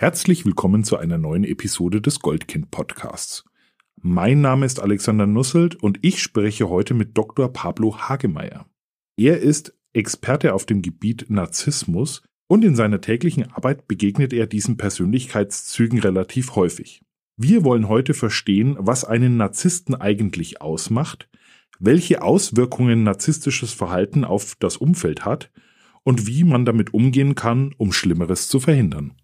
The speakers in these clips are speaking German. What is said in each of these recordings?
Herzlich willkommen zu einer neuen Episode des Goldkind Podcasts. Mein Name ist Alexander Nusselt und ich spreche heute mit Dr. Pablo Hagemeyer. Er ist Experte auf dem Gebiet Narzissmus und in seiner täglichen Arbeit begegnet er diesen Persönlichkeitszügen relativ häufig. Wir wollen heute verstehen, was einen Narzissten eigentlich ausmacht, welche Auswirkungen narzisstisches Verhalten auf das Umfeld hat und wie man damit umgehen kann, um Schlimmeres zu verhindern.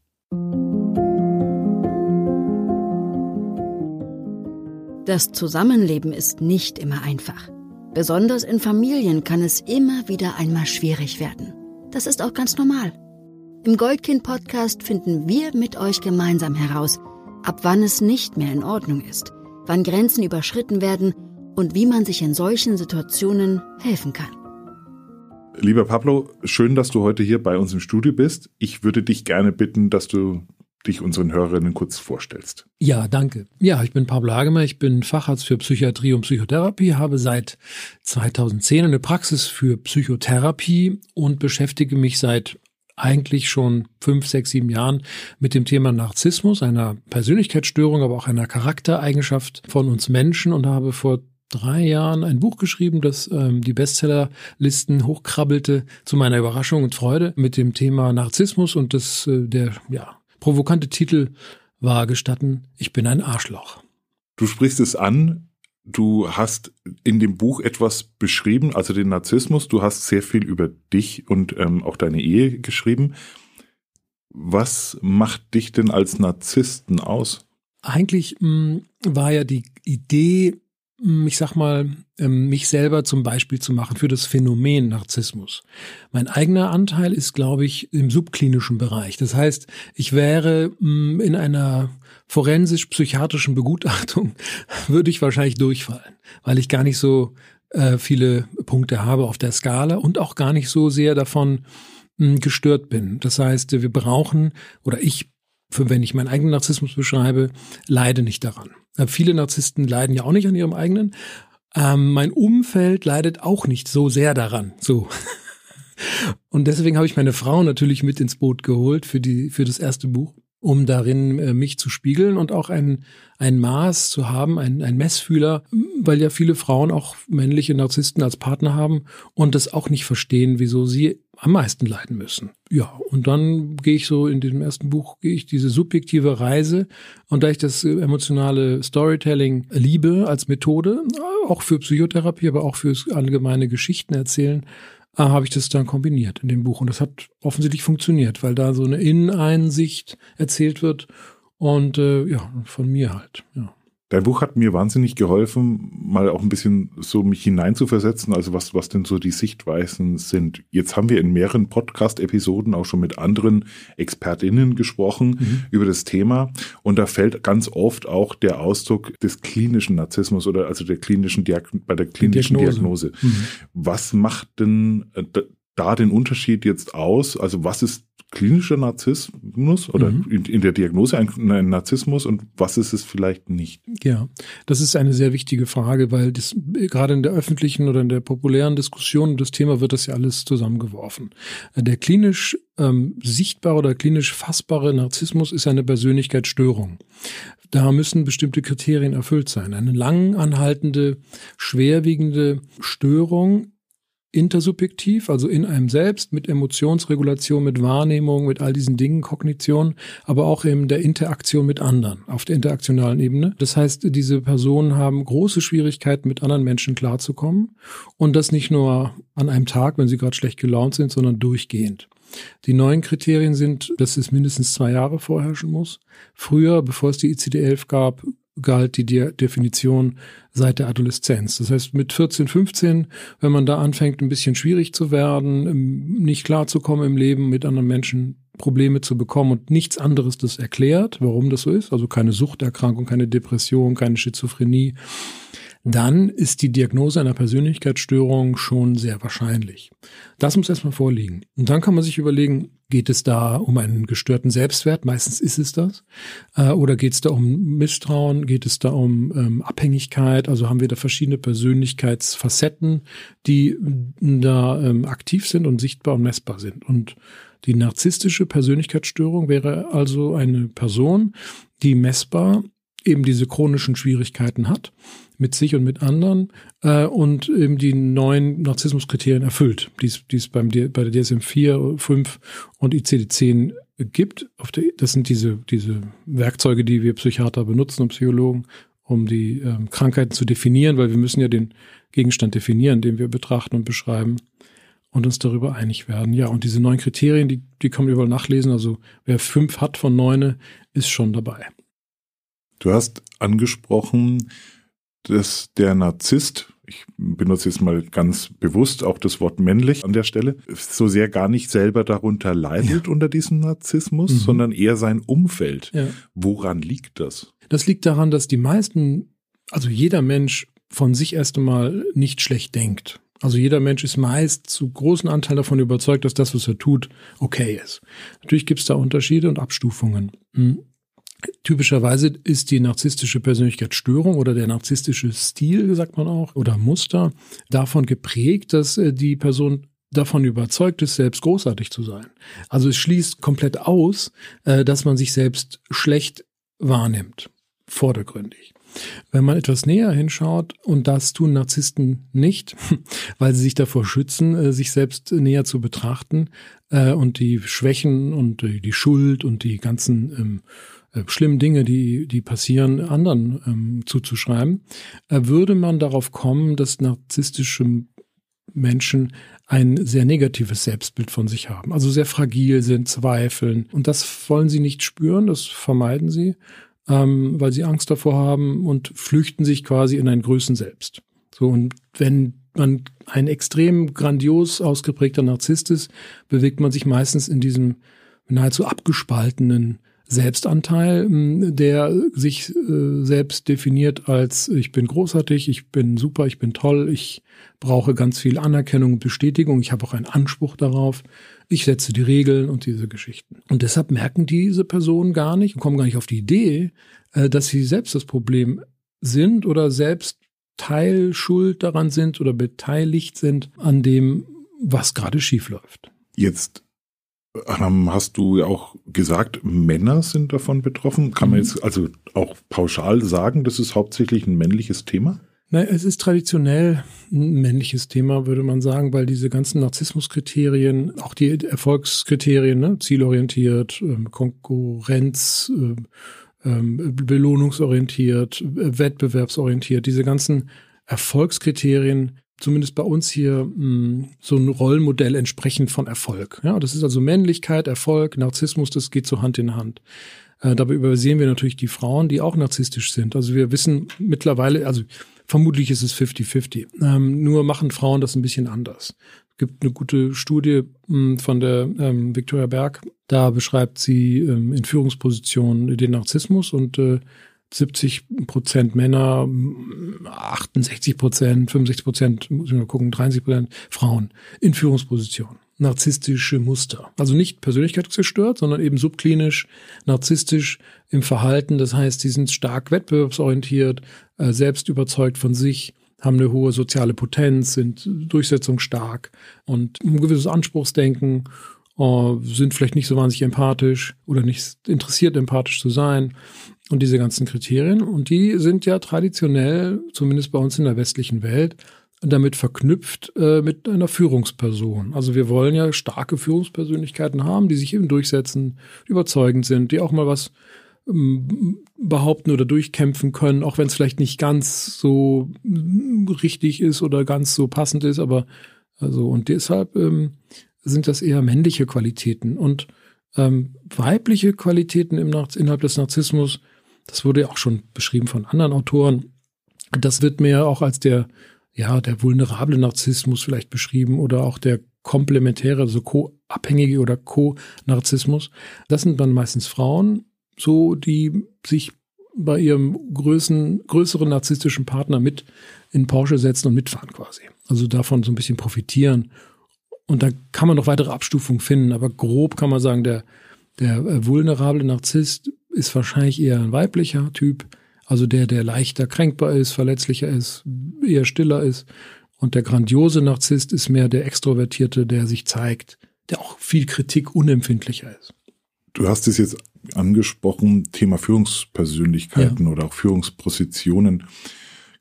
Das Zusammenleben ist nicht immer einfach. Besonders in Familien kann es immer wieder einmal schwierig werden. Das ist auch ganz normal. Im Goldkind-Podcast finden wir mit euch gemeinsam heraus, ab wann es nicht mehr in Ordnung ist, wann Grenzen überschritten werden und wie man sich in solchen Situationen helfen kann. Lieber Pablo, schön, dass du heute hier bei uns im Studio bist. Ich würde dich gerne bitten, dass du dich unseren Hörerinnen kurz vorstellst. Ja, danke. Ja, ich bin Pablo Hagemer, ich bin Facharzt für Psychiatrie und Psychotherapie, habe seit 2010 eine Praxis für Psychotherapie und beschäftige mich seit eigentlich schon fünf, sechs, sieben Jahren mit dem Thema Narzissmus, einer Persönlichkeitsstörung, aber auch einer Charaktereigenschaft von uns Menschen und habe vor drei Jahren ein Buch geschrieben, das ähm, die Bestsellerlisten hochkrabbelte, zu meiner Überraschung und Freude mit dem Thema Narzissmus und das äh, der ja provokante Titel war gestatten, ich bin ein Arschloch. Du sprichst es an, du hast in dem Buch etwas beschrieben, also den Narzissmus, du hast sehr viel über dich und ähm, auch deine Ehe geschrieben. Was macht dich denn als Narzissten aus? Eigentlich mh, mm, war ja die Idee, ich sag mal, ähm, mich selber zum Beispiel zu machen für das Phänomen Narzissmus. Mein eigener Anteil ist, glaube ich, im subklinischen Bereich. Das heißt, ich wäre in einer forensisch-psychiatrischen Begutachtung, würde ich wahrscheinlich durchfallen, weil ich gar nicht so äh, viele Punkte habe auf der Skala und auch gar nicht so sehr davon gestört bin. Das heißt, wir brauchen oder ich wenn ich meinen eigenen Narzissmus beschreibe, leide nicht daran. Viele Narzissten leiden ja auch nicht an ihrem eigenen. Ähm, mein Umfeld leidet auch nicht so sehr daran. So. Und deswegen habe ich meine Frau natürlich mit ins Boot geholt für die, für das erste Buch um darin äh, mich zu spiegeln und auch ein, ein Maß zu haben, ein, ein Messfühler, weil ja viele Frauen auch männliche Narzissten als Partner haben und das auch nicht verstehen, wieso sie am meisten leiden müssen. Ja, und dann gehe ich so in dem ersten Buch, gehe ich diese subjektive Reise und da ich das äh, emotionale Storytelling liebe als Methode, auch für Psychotherapie, aber auch fürs allgemeine Geschichten erzählen, äh, habe ich das dann kombiniert in dem Buch. Und das hat offensichtlich funktioniert, weil da so eine Inneneinsicht erzählt wird und äh, ja, von mir halt, ja. Dein Buch hat mir wahnsinnig geholfen, mal auch ein bisschen so mich hineinzuversetzen, also was, was denn so die Sichtweisen sind. Jetzt haben wir in mehreren Podcast-Episoden auch schon mit anderen ExpertInnen gesprochen mhm. über das Thema. Und da fällt ganz oft auch der Ausdruck des klinischen Narzissmus oder also der klinischen Diag bei der klinischen Diagnose. Diagnose. Mhm. Was macht denn äh, da den Unterschied jetzt aus? Also was ist klinischer Narzissmus oder mhm. in, in, der Diagnose ein, ein, Narzissmus und was ist es vielleicht nicht? Ja, das ist eine sehr wichtige Frage, weil das, gerade in der öffentlichen oder in der populären Diskussion das Thema wird das ja alles zusammengeworfen. Der klinisch ähm, sichtbare oder klinisch fassbare Narzissmus ist eine Persönlichkeitsstörung. Da müssen bestimmte Kriterien erfüllt sein. Eine lang anhaltende, schwerwiegende Störung intersubjektiv, also in einem selbst, mit Emotionsregulation, mit Wahrnehmung, mit all diesen Dingen, Kognition, aber auch in der Interaktion mit anderen, auf der interaktionalen Ebene. Das heißt, diese Personen haben große Schwierigkeiten, mit anderen Menschen klarzukommen und das nicht nur an einem Tag, wenn sie gerade schlecht gelaunt sind, sondern durchgehend. Die neuen Kriterien sind, dass es mindestens zwei Jahre vorherrschen muss. Früher, bevor es die ICD-11 gab, galt die De Definition seit der Adoleszenz. Das heißt, mit 14, 15, wenn man da anfängt, ein bisschen schwierig zu werden, nicht klarzukommen im Leben, mit anderen Menschen Probleme zu bekommen und nichts anderes das erklärt, warum das so ist, also keine Suchterkrankung, keine Depression, keine Schizophrenie, dann ist die Diagnose einer Persönlichkeitsstörung schon sehr wahrscheinlich. Das muss erstmal vorliegen. Und dann kann man sich überlegen, geht es da um einen gestörten Selbstwert? Meistens ist es das. Äh, oder geht es da um Misstrauen? Geht es da um ähm, Abhängigkeit? Also haben wir da verschiedene Persönlichkeitsfacetten, die da ähm, aktiv sind und sichtbar und messbar sind. Und Die narzisstische Persönlichkeitsstörung wäre also eine Person, die messbar eben diese chronischen Schwierigkeiten hat mit sich und mit anderen äh, und eben die neuen Narzissmuskriterien erfüllt, die es beim bei der DSM 4, 5 und ICD-10 gibt. Das sind diese, diese Werkzeuge, die wir Psychiater benutzen und Psychologen, um die ähm, Krankheiten zu definieren, weil wir müssen ja den Gegenstand definieren, den wir betrachten und beschreiben und uns darüber einig werden. Ja, und diese neuen Kriterien, die, die kann man überall nachlesen. Also wer fünf hat von neune, ist schon dabei. Du hast angesprochen, dass der Narzisst, ich benutze jetzt mal ganz bewusst auch das Wort männlich an der Stelle, so sehr gar nicht selber darunter leidet ja. unter diesem Narzissmus, mhm. sondern eher sein Umfeld. Ja. Woran liegt das? Das liegt daran, dass die meisten, also jeder Mensch von sich erst einmal nicht schlecht denkt. Also jeder Mensch ist meist zu großen Anteil davon überzeugt, dass das, was er tut, okay ist. Natürlich gibt es da Unterschiede und Abstufungen. Hm. Typischerweise ist die narzisstische Persönlichkeitsstörung oder der narzisstische Stil, sagt man auch, oder Muster davon geprägt, dass äh, die Person davon überzeugt ist, selbst großartig zu sein. Also es schließt komplett aus, äh, dass man sich selbst schlecht wahrnimmt, vordergründig. Wenn man etwas näher hinschaut, und das tun Narzissten nicht, weil sie sich davor schützen, äh, sich selbst näher zu betrachten und die Schwächen und die Schuld und die ganzen ähm, äh, schlimmen Dinge, die, die passieren, anderen ähm, zuzuschreiben, äh, würde man darauf kommen, dass narzisstische Menschen ein sehr negatives Selbstbild von sich haben. Also sehr fragil sind, zweifeln. Und das wollen sie nicht spüren, das vermeiden sie, ähm, weil sie Angst davor haben und flüchten sich quasi in ein Größen selbst. So, und wenn man ein extrem grandios ausgeprägter Narzisst ist, bewegt man sich meistens in diesem nahezu abgespaltenen Selbstanteil, der sich äh, selbst definiert als ich bin großartig, ich bin super, ich bin toll, ich brauche ganz viel Anerkennung und Bestätigung, ich habe auch einen Anspruch darauf, ich setze die Regeln und diese Geschichten. Und deshalb merken diese Personen gar nicht und kommen gar nicht auf die Idee, äh, dass sie selbst das Problem sind oder selbst Teilschuld daran sind oder beteiligt sind an dem, was gerade schief läuft. Jetzt hast du ja auch gesagt, Männer sind davon betroffen. Kann man mhm. jetzt also auch pauschal sagen, das ist hauptsächlich ein männliches Thema? Nein, es ist traditionell ein männliches Thema, würde man sagen, weil diese ganzen Narzissmuskriterien, auch die Erfolgskriterien, ne, zielorientiert, ähm, Konkurrenz, ähm, ähm, belohnungsorientiert, wettbewerbsorientiert, diese ganzen Erfolgskriterien zumindest bei uns hier mh, hm, so ein Rollenmodell entsprechend von Erfolg. Ja, das ist also Männlichkeit, Erfolg, Narzissmus, das geht so Hand in Hand. Äh, dabei übersehen wir natürlich die Frauen, die auch narzisstisch sind. Also wir wissen mittlerweile, also vermutlich ist es 50-50. Ähm, nur machen Frauen das ein bisschen anders. Es gibt eine gute Studie mh, hm, von der ähm, Victoria Berg. Da beschreibt sie ähm, in Führungspositionen den Narzissmus und äh, 70 Prozent Männer, 68 Prozent, 65 Prozent, muss ich mal gucken, 30 Prozent Frauen in Führungspositionen. Narzisstische Muster. Also nicht persönlichkeitsgestört, sondern eben subklinisch, narzisstisch im Verhalten. Das heißt, sie sind stark wettbewerbsorientiert, äh, selbst überzeugt von sich, haben eine hohe soziale Potenz, sind durchsetzungsstark und ein gewisses Anspruchsdenken, äh, sind vielleicht nicht so wahnsinnig empathisch oder nicht interessiert, empathisch zu sein und diese ganzen Kriterien. Und die sind ja traditionell, zumindest bei uns in der westlichen Welt, damit verknüpft äh, mit einer Führungsperson. Also wir wollen ja starke Führungspersönlichkeiten haben, die sich eben durchsetzen, überzeugend sind, die auch mal was ähm, behaupten oder durchkämpfen können, auch wenn es vielleicht nicht ganz so mm, richtig ist oder ganz so passend ist, aber also und deshalb ähm, sind das eher männliche Qualitäten und ähm, weibliche Qualitäten im, innerhalb des Narzissmus das wurde ja auch schon beschrieben von anderen Autoren. Das wird mir auch als der, ja, der vulnerable Narzissmus vielleicht beschrieben oder auch der komplementäre, also co-abhängige oder co-Narzissmus. Das sind dann meistens Frauen, so die sich bei ihrem größeren, größeren narzisstischen Partner mit in Porsche setzen und mitfahren quasi. Also davon so ein bisschen profitieren. Und da kann man noch weitere Abstufungen finden, aber grob kann man sagen, der, der äh, vulnerable Narzisst ist wahrscheinlich eher ein weiblicher Typ, also der, der leichter kränkbar ist, verletzlicher ist, eher stiller ist. Und der grandiose Narzisst ist mehr der Extrovertierte, der sich zeigt, der auch viel Kritik unempfindlicher ist. Du hast es jetzt angesprochen, Thema Führungspersönlichkeiten ja. oder auch Führungspositionen.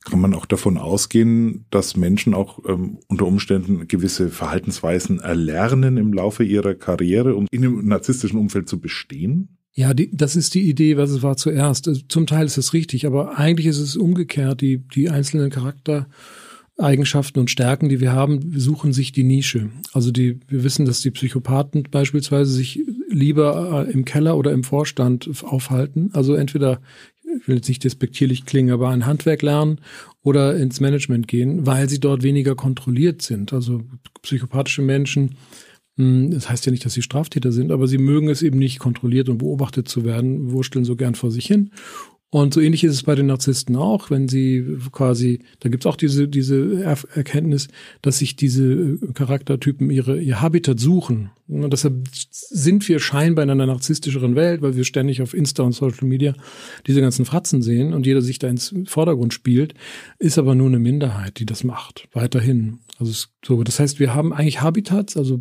Kann man auch davon ausgehen, dass Menschen auch ähm, unter Umständen gewisse Verhaltensweisen erlernen im Laufe ihrer Karriere, um in einem narzisstischen Umfeld zu bestehen? Ja, die, das ist die Idee, was es war zuerst. Also zum Teil ist es richtig, aber eigentlich ist es umgekehrt. Die, die einzelnen Charaktereigenschaften und Stärken, die wir haben, suchen sich die Nische. Also die, wir wissen, dass die Psychopathen beispielsweise sich lieber äh, im Keller oder im Vorstand aufhalten. Also entweder, ich will jetzt nicht despektierlich klingen, aber ein Handwerk lernen oder ins Management gehen, weil sie dort weniger kontrolliert sind. Also psychopathische Menschen das heißt ja nicht, dass sie Straftäter sind, aber sie mögen es eben nicht, kontrolliert und beobachtet zu werden, wursteln so gern vor sich hin. Und so ähnlich ist es bei den Narzissten auch, wenn sie quasi, da gibt's auch diese, diese Erkenntnis, dass sich diese äh, Charaktertypen ihre, ihr Habitat suchen. Und deshalb sind wir scheinbar in einer narzisstischeren Welt, weil wir ständig auf Insta und Social Media diese ganzen Fratzen sehen und jeder sich da ins Vordergrund spielt, ist aber nur eine Minderheit, die das macht, weiterhin. Also so, das heißt, wir haben eigentlich Habitats, also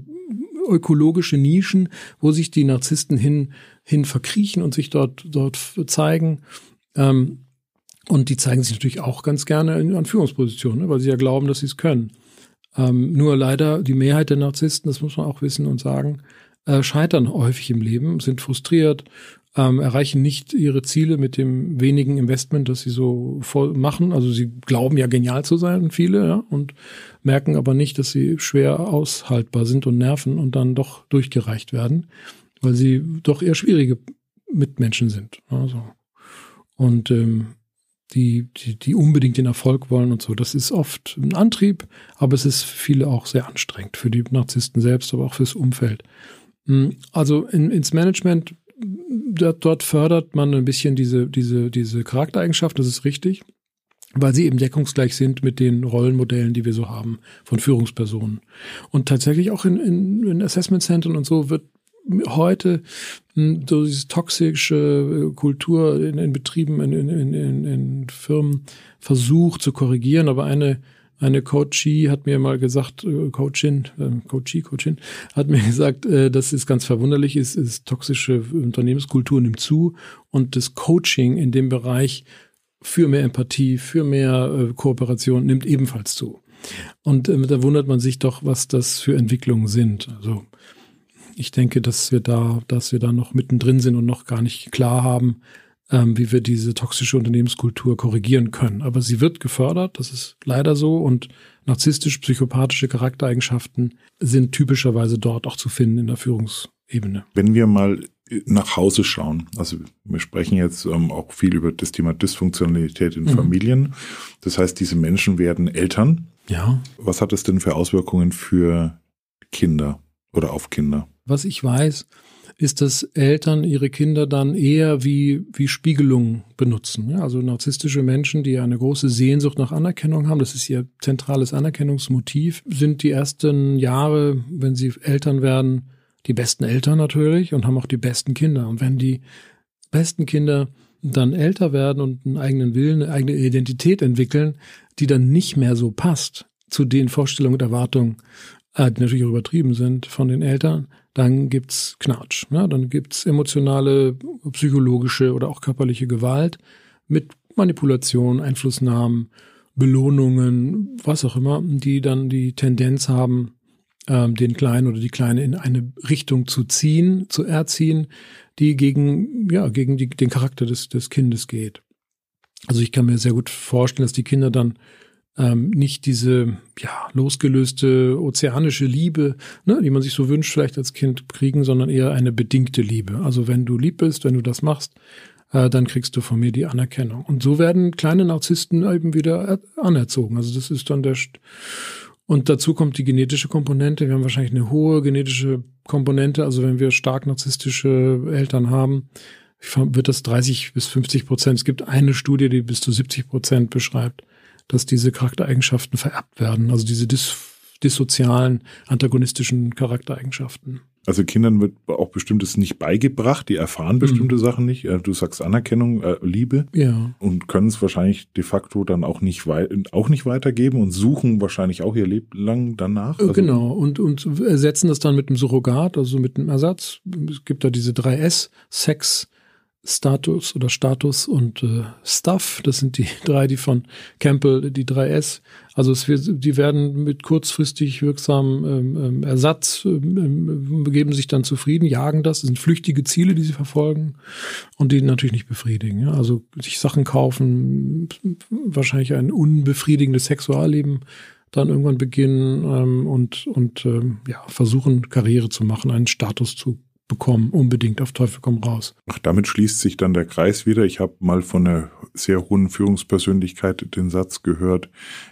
ökologische Nischen, wo sich die Narzissten hin, hin verkriechen und sich dort, dort zeigen. Ähm, und die zeigen sich natürlich auch ganz gerne in, an Führungspositionen, ne, weil sie ja glauben, dass sie es können. Ähm, nur leider die Mehrheit der Narzissten, das muss man auch wissen und sagen, äh, scheitern häufig im Leben, sind frustriert, ähm, erreichen nicht ihre Ziele mit dem wenigen Investment, das sie so voll machen. Also sie glauben ja genial zu sein, viele, ja, und merken aber nicht, dass sie schwer aushaltbar sind und nerven und dann doch durchgereicht werden, weil sie doch eher schwierige Mitmenschen sind. Also. Und ähm, die, die, die unbedingt den Erfolg wollen und so. Das ist oft ein Antrieb, aber es ist viele auch sehr anstrengend, für die Narzissten selbst, aber auch fürs Umfeld. Hm, also in, ins Management dort fördert man ein bisschen diese, diese, diese Charaktereigenschaft, das ist richtig, weil sie eben deckungsgleich sind mit den Rollenmodellen, die wir so haben von Führungspersonen. Und tatsächlich auch in, in, in Assessment Centern und so wird heute hm, so diese toxische äh, Kultur in, in Betrieben, in, in, in, in Firmen versucht zu korrigieren, aber eine eine Coachie hat mir mal gesagt, äh, Coachin, äh, Coachie, Coachin, hat mir gesagt, äh, dass es ganz verwunderlich ist, ist toxische Unternehmenskultur nimmt zu und das Coaching in dem Bereich für mehr Empathie, für mehr Kooperation nimmt ebenfalls zu. Und da wundert man sich doch, was das für Entwicklungen sind. Also ich denke, dass wir da, dass wir da noch mittendrin sind und noch gar nicht klar haben, ähm, wie wir diese toxische Unternehmenskultur korrigieren können. Aber sie wird gefördert, das ist leider so und narzisstisch-psychopathische Charaktereigenschaften sind typischerweise dort auch zu finden in der Führungsebene. Wenn wir mal nach Hause schauen. Also wir sprechen jetzt ähm, auch viel über das Thema Dysfunktionalität in mhm. Familien. Das heißt, diese Menschen werden Eltern. Ja. Was hat es denn für Auswirkungen für Kinder oder auf Kinder? Was ich weiß, ist, dass Eltern ihre Kinder dann eher wie, wie Spiegelung benutzen. Also narzisstische Menschen, die eine große Sehnsucht nach Anerkennung haben, das ist ihr zentrales Anerkennungsmotiv, sind die ersten Jahre, wenn sie Eltern werden, die besten Eltern natürlich und haben auch die besten Kinder. Und wenn die besten Kinder dann älter werden und einen eigenen Willen, eine eigene Identität entwickeln, die dann nicht mehr so passt zu den Vorstellungen und Erwartungen, äh, die natürlich auch übertrieben sind von den Eltern, dann gibt's Knatsch. Ne? Dann gibt's emotionale, psychologische oder auch körperliche Gewalt mit Manipulation, Einflussnahmen, Belohnungen, was auch immer, die dann die Tendenz haben, ähm, den Kleinen oder die Kleine in eine Richtung zu ziehen, zu erziehen, die gegen, ja, gegen die, den Charakter des, des Kindes geht. Also ich kann mir sehr gut vorstellen, dass die Kinder dann ähm, nicht diese ja, losgelöste ozeanische Liebe, ne, die man sich so wünscht, vielleicht als Kind kriegen, sondern eher eine bedingte Liebe. Also wenn du lieb bist, wenn du das machst, äh, dann kriegst du von mir die Anerkennung. Und so werden kleine Narzissten eben wieder anerzogen. Also das ist dann der St und dazu kommt die genetische Komponente. Wir haben wahrscheinlich eine hohe genetische Komponente. Also wenn wir stark narzisstische Eltern haben, wird das 30 bis 50 Prozent. Es gibt eine Studie, die bis zu 70 Prozent beschreibt, dass diese Charaktereigenschaften vererbt werden, also diese dis dissozialen, antagonistischen Charaktereigenschaften. Also Kindern wird auch bestimmtes nicht beigebracht, die erfahren bestimmte mhm. Sachen nicht. Du sagst Anerkennung, äh, Liebe. Ja. Und können es wahrscheinlich de facto dann auch nicht, auch nicht weitergeben und suchen wahrscheinlich auch ihr Leben lang danach. Also genau. Und, und ersetzen das dann mit einem Surrogat, also mit einem Ersatz. Es gibt da diese drei S, Sex, Status oder Status und äh, Stuff. Das sind die drei, die von Campbell, die drei S. Also es die werden mit kurzfristig wirksamem ähm, ähm, Ersatz ähm, ähm, begeben sich dann zufrieden, jagen das. Das sind flüchtige Ziele, die sie verfolgen und die natürlich nicht befriedigen. Ja? Also sich Sachen kaufen, wahrscheinlich ein unbefriedigendes Sexualleben dann irgendwann beginnen ähm, und und ähm, ja versuchen Karriere zu machen, einen Status zu bekommen, unbedingt auf Teufel komm raus. Ach, damit schließt sich dann der Kreis wieder. Ich habe mal von einer sehr hohen Führungspersönlichkeit den Satz gehört,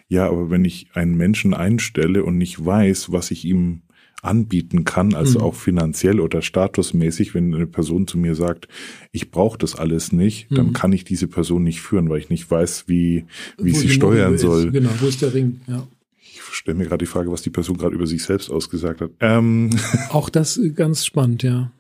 ja, aber wenn ich einen Menschen einstelle und nicht weiß, was ich ihm anbieten kann, also mhm. auch finanziell oder statusmäßig, wenn eine Person zu mir sagt, ich brauche das alles nicht, mhm. dann kann ich diese Person nicht führen, weil ich nicht weiß, wie, wie sie steuern soll. Genau, wo ist der Ring? Ja stelle mir gerade die Frage, was die Person gerade über sich selbst ausgesagt hat. Ähm. Auch das ganz spannend, ja.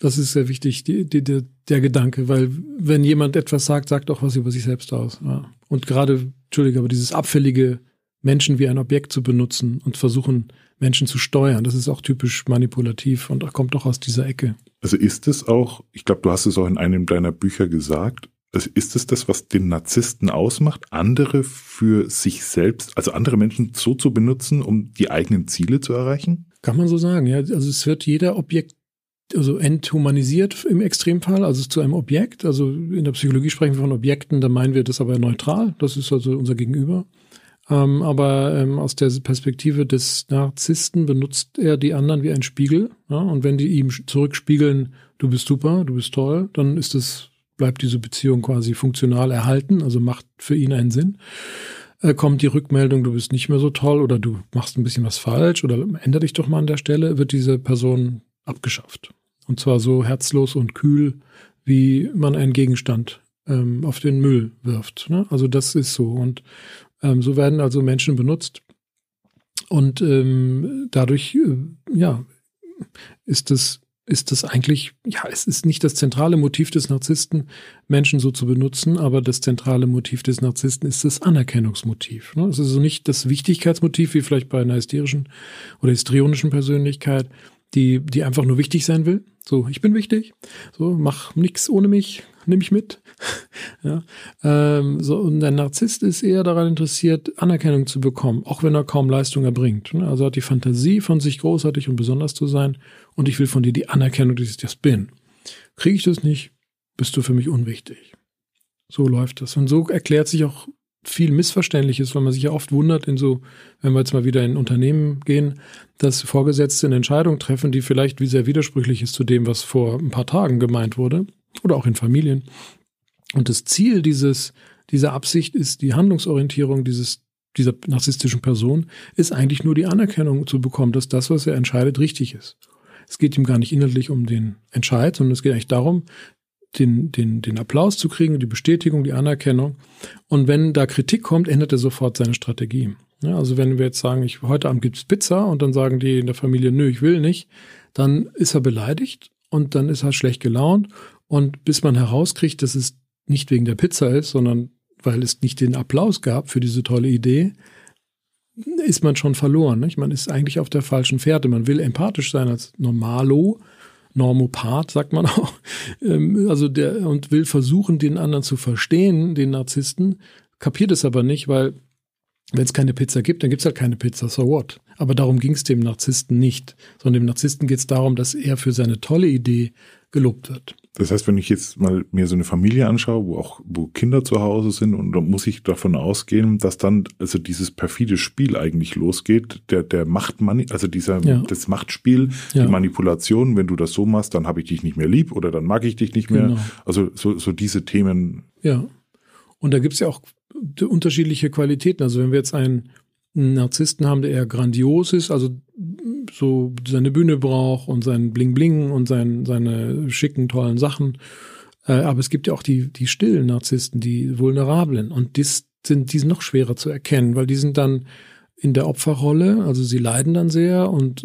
Das ist sehr wichtig, die, die, die, der Gedanke, weil wenn jemand etwas sagt, sagt auch was über sich selbst aus. Ja. Und gerade, Entschuldige, aber dieses abfällige Menschen wie ein Objekt zu benutzen und versuchen, Menschen zu steuern, das ist auch typisch manipulativ und kommt auch aus dieser Ecke. Also ist es auch, ich glaube, du hast es auch in einem deiner Bücher gesagt, ist es das, was den Narzissten ausmacht, andere für sich selbst, also andere Menschen so zu benutzen, um die eigenen Ziele zu erreichen? Kann man so sagen, ja. Also es wird jeder Objekt, also enthumanisiert im Extremfall, also zu einem Objekt. Also in der Psychologie sprechen wir von Objekten, da meinen wir das aber neutral. Das ist also unser Gegenüber. Ähm, aber ähm, aus der Perspektive des Narzissten benutzt er die anderen wie ein Spiegel. Ja? Und wenn die ihm zurückspiegeln, du bist super, du bist toll, dann ist es bleibt diese Beziehung quasi funktional erhalten, also macht für ihn einen Sinn. Äh, kommt die Rückmeldung, du bist nicht mehr so toll oder du machst ein bisschen was falsch oder ändere dich doch mal an der Stelle, wird diese Person abgeschafft. Und zwar so herzlos und kühl, wie man einen Gegenstand ähm, auf den Müll wirft. Ne? Also das ist so. Und ähm, so werden also Menschen benutzt. Und ähm, dadurch, äh, ja, ist es ist das eigentlich, ja, es ist nicht das zentrale Motiv des Narzissten, Menschen so zu benutzen, aber das zentrale Motiv des Narzissten ist das Anerkennungsmotiv. Ne? Es ist also nicht das Wichtigkeitsmotiv, wie vielleicht bei einer hysterischen oder histrionischen Persönlichkeit, die, die einfach nur wichtig sein will. So, ich bin wichtig. So, mach nix ohne mich, nimm mich mit. ja. Ähm, so, und ein Narzisst ist eher daran interessiert, Anerkennung zu bekommen, auch wenn er kaum Leistung erbringt. Ne? Also hat die Fantasie, von sich großartig und besonders zu sein. Und ich will von dir die Anerkennung, dass ich das bin. Kriege ich das nicht, bist du für mich unwichtig. So läuft das. Und so erklärt sich auch viel Missverständliches, weil man sich ja oft wundert in so, wenn wir jetzt mal wieder in Unternehmen gehen, dass Vorgesetzte eine Entscheidung treffen, die vielleicht wie sehr widersprüchlich ist zu dem, was vor ein paar Tagen gemeint wurde oder auch in Familien. Und das Ziel dieses, dieser Absicht ist die Handlungsorientierung dieses, dieser narzisstischen Person, ist eigentlich nur die Anerkennung zu bekommen, dass das, was er entscheidet, richtig ist. Es geht ihm gar nicht inhaltlich um den Entscheid, sondern es geht eigentlich darum, den, den, den Applaus zu kriegen, die Bestätigung, die Anerkennung. Und wenn da Kritik kommt, ändert er sofort seine Strategie. Ja, also wenn wir jetzt sagen, ich, heute Abend gibt's Pizza und dann sagen die in der Familie, nö, ich will nicht, dann ist er beleidigt und dann ist er schlecht gelaunt. Und bis man herauskriegt, dass es nicht wegen der Pizza ist, sondern weil es nicht den Applaus gab für diese tolle Idee, ist man schon verloren. Nicht? Man ist eigentlich auf der falschen Fährte. Man will empathisch sein als Normalo, Normopath, sagt man auch. Ähm, also der und will versuchen, den anderen zu verstehen, den Narzissten, kapiert es aber nicht, weil wenn es keine Pizza gibt, dann gibt es halt keine Pizza, so what? Aber darum ging es dem Narzissten nicht, sondern dem Narzissten geht es darum, dass er für seine tolle Idee gelobt wird. Das heißt, wenn ich jetzt mal mir so eine Familie anschaue, wo auch wo Kinder zu Hause sind, und dann muss ich davon ausgehen, dass dann also dieses perfide Spiel eigentlich losgeht, der der Machtmani, also dieser ja. das Machtspiel, ja. die Manipulation. Wenn du das so machst, dann habe ich dich nicht mehr lieb oder dann mag ich dich nicht mehr. Genau. Also so so diese Themen. Ja. Und da gibt's ja auch unterschiedliche Qualitäten. Also wenn wir jetzt einen Narzissten haben, der eher grandios ist, also so seine Bühne braucht und sein Bling Bling und sein, seine schicken, tollen Sachen. Äh, aber es gibt ja auch die, die stillen Narzissten, die vulnerablen. Und die sind, die sind noch schwerer zu erkennen, weil die sind dann in der Opferrolle, also sie leiden dann sehr und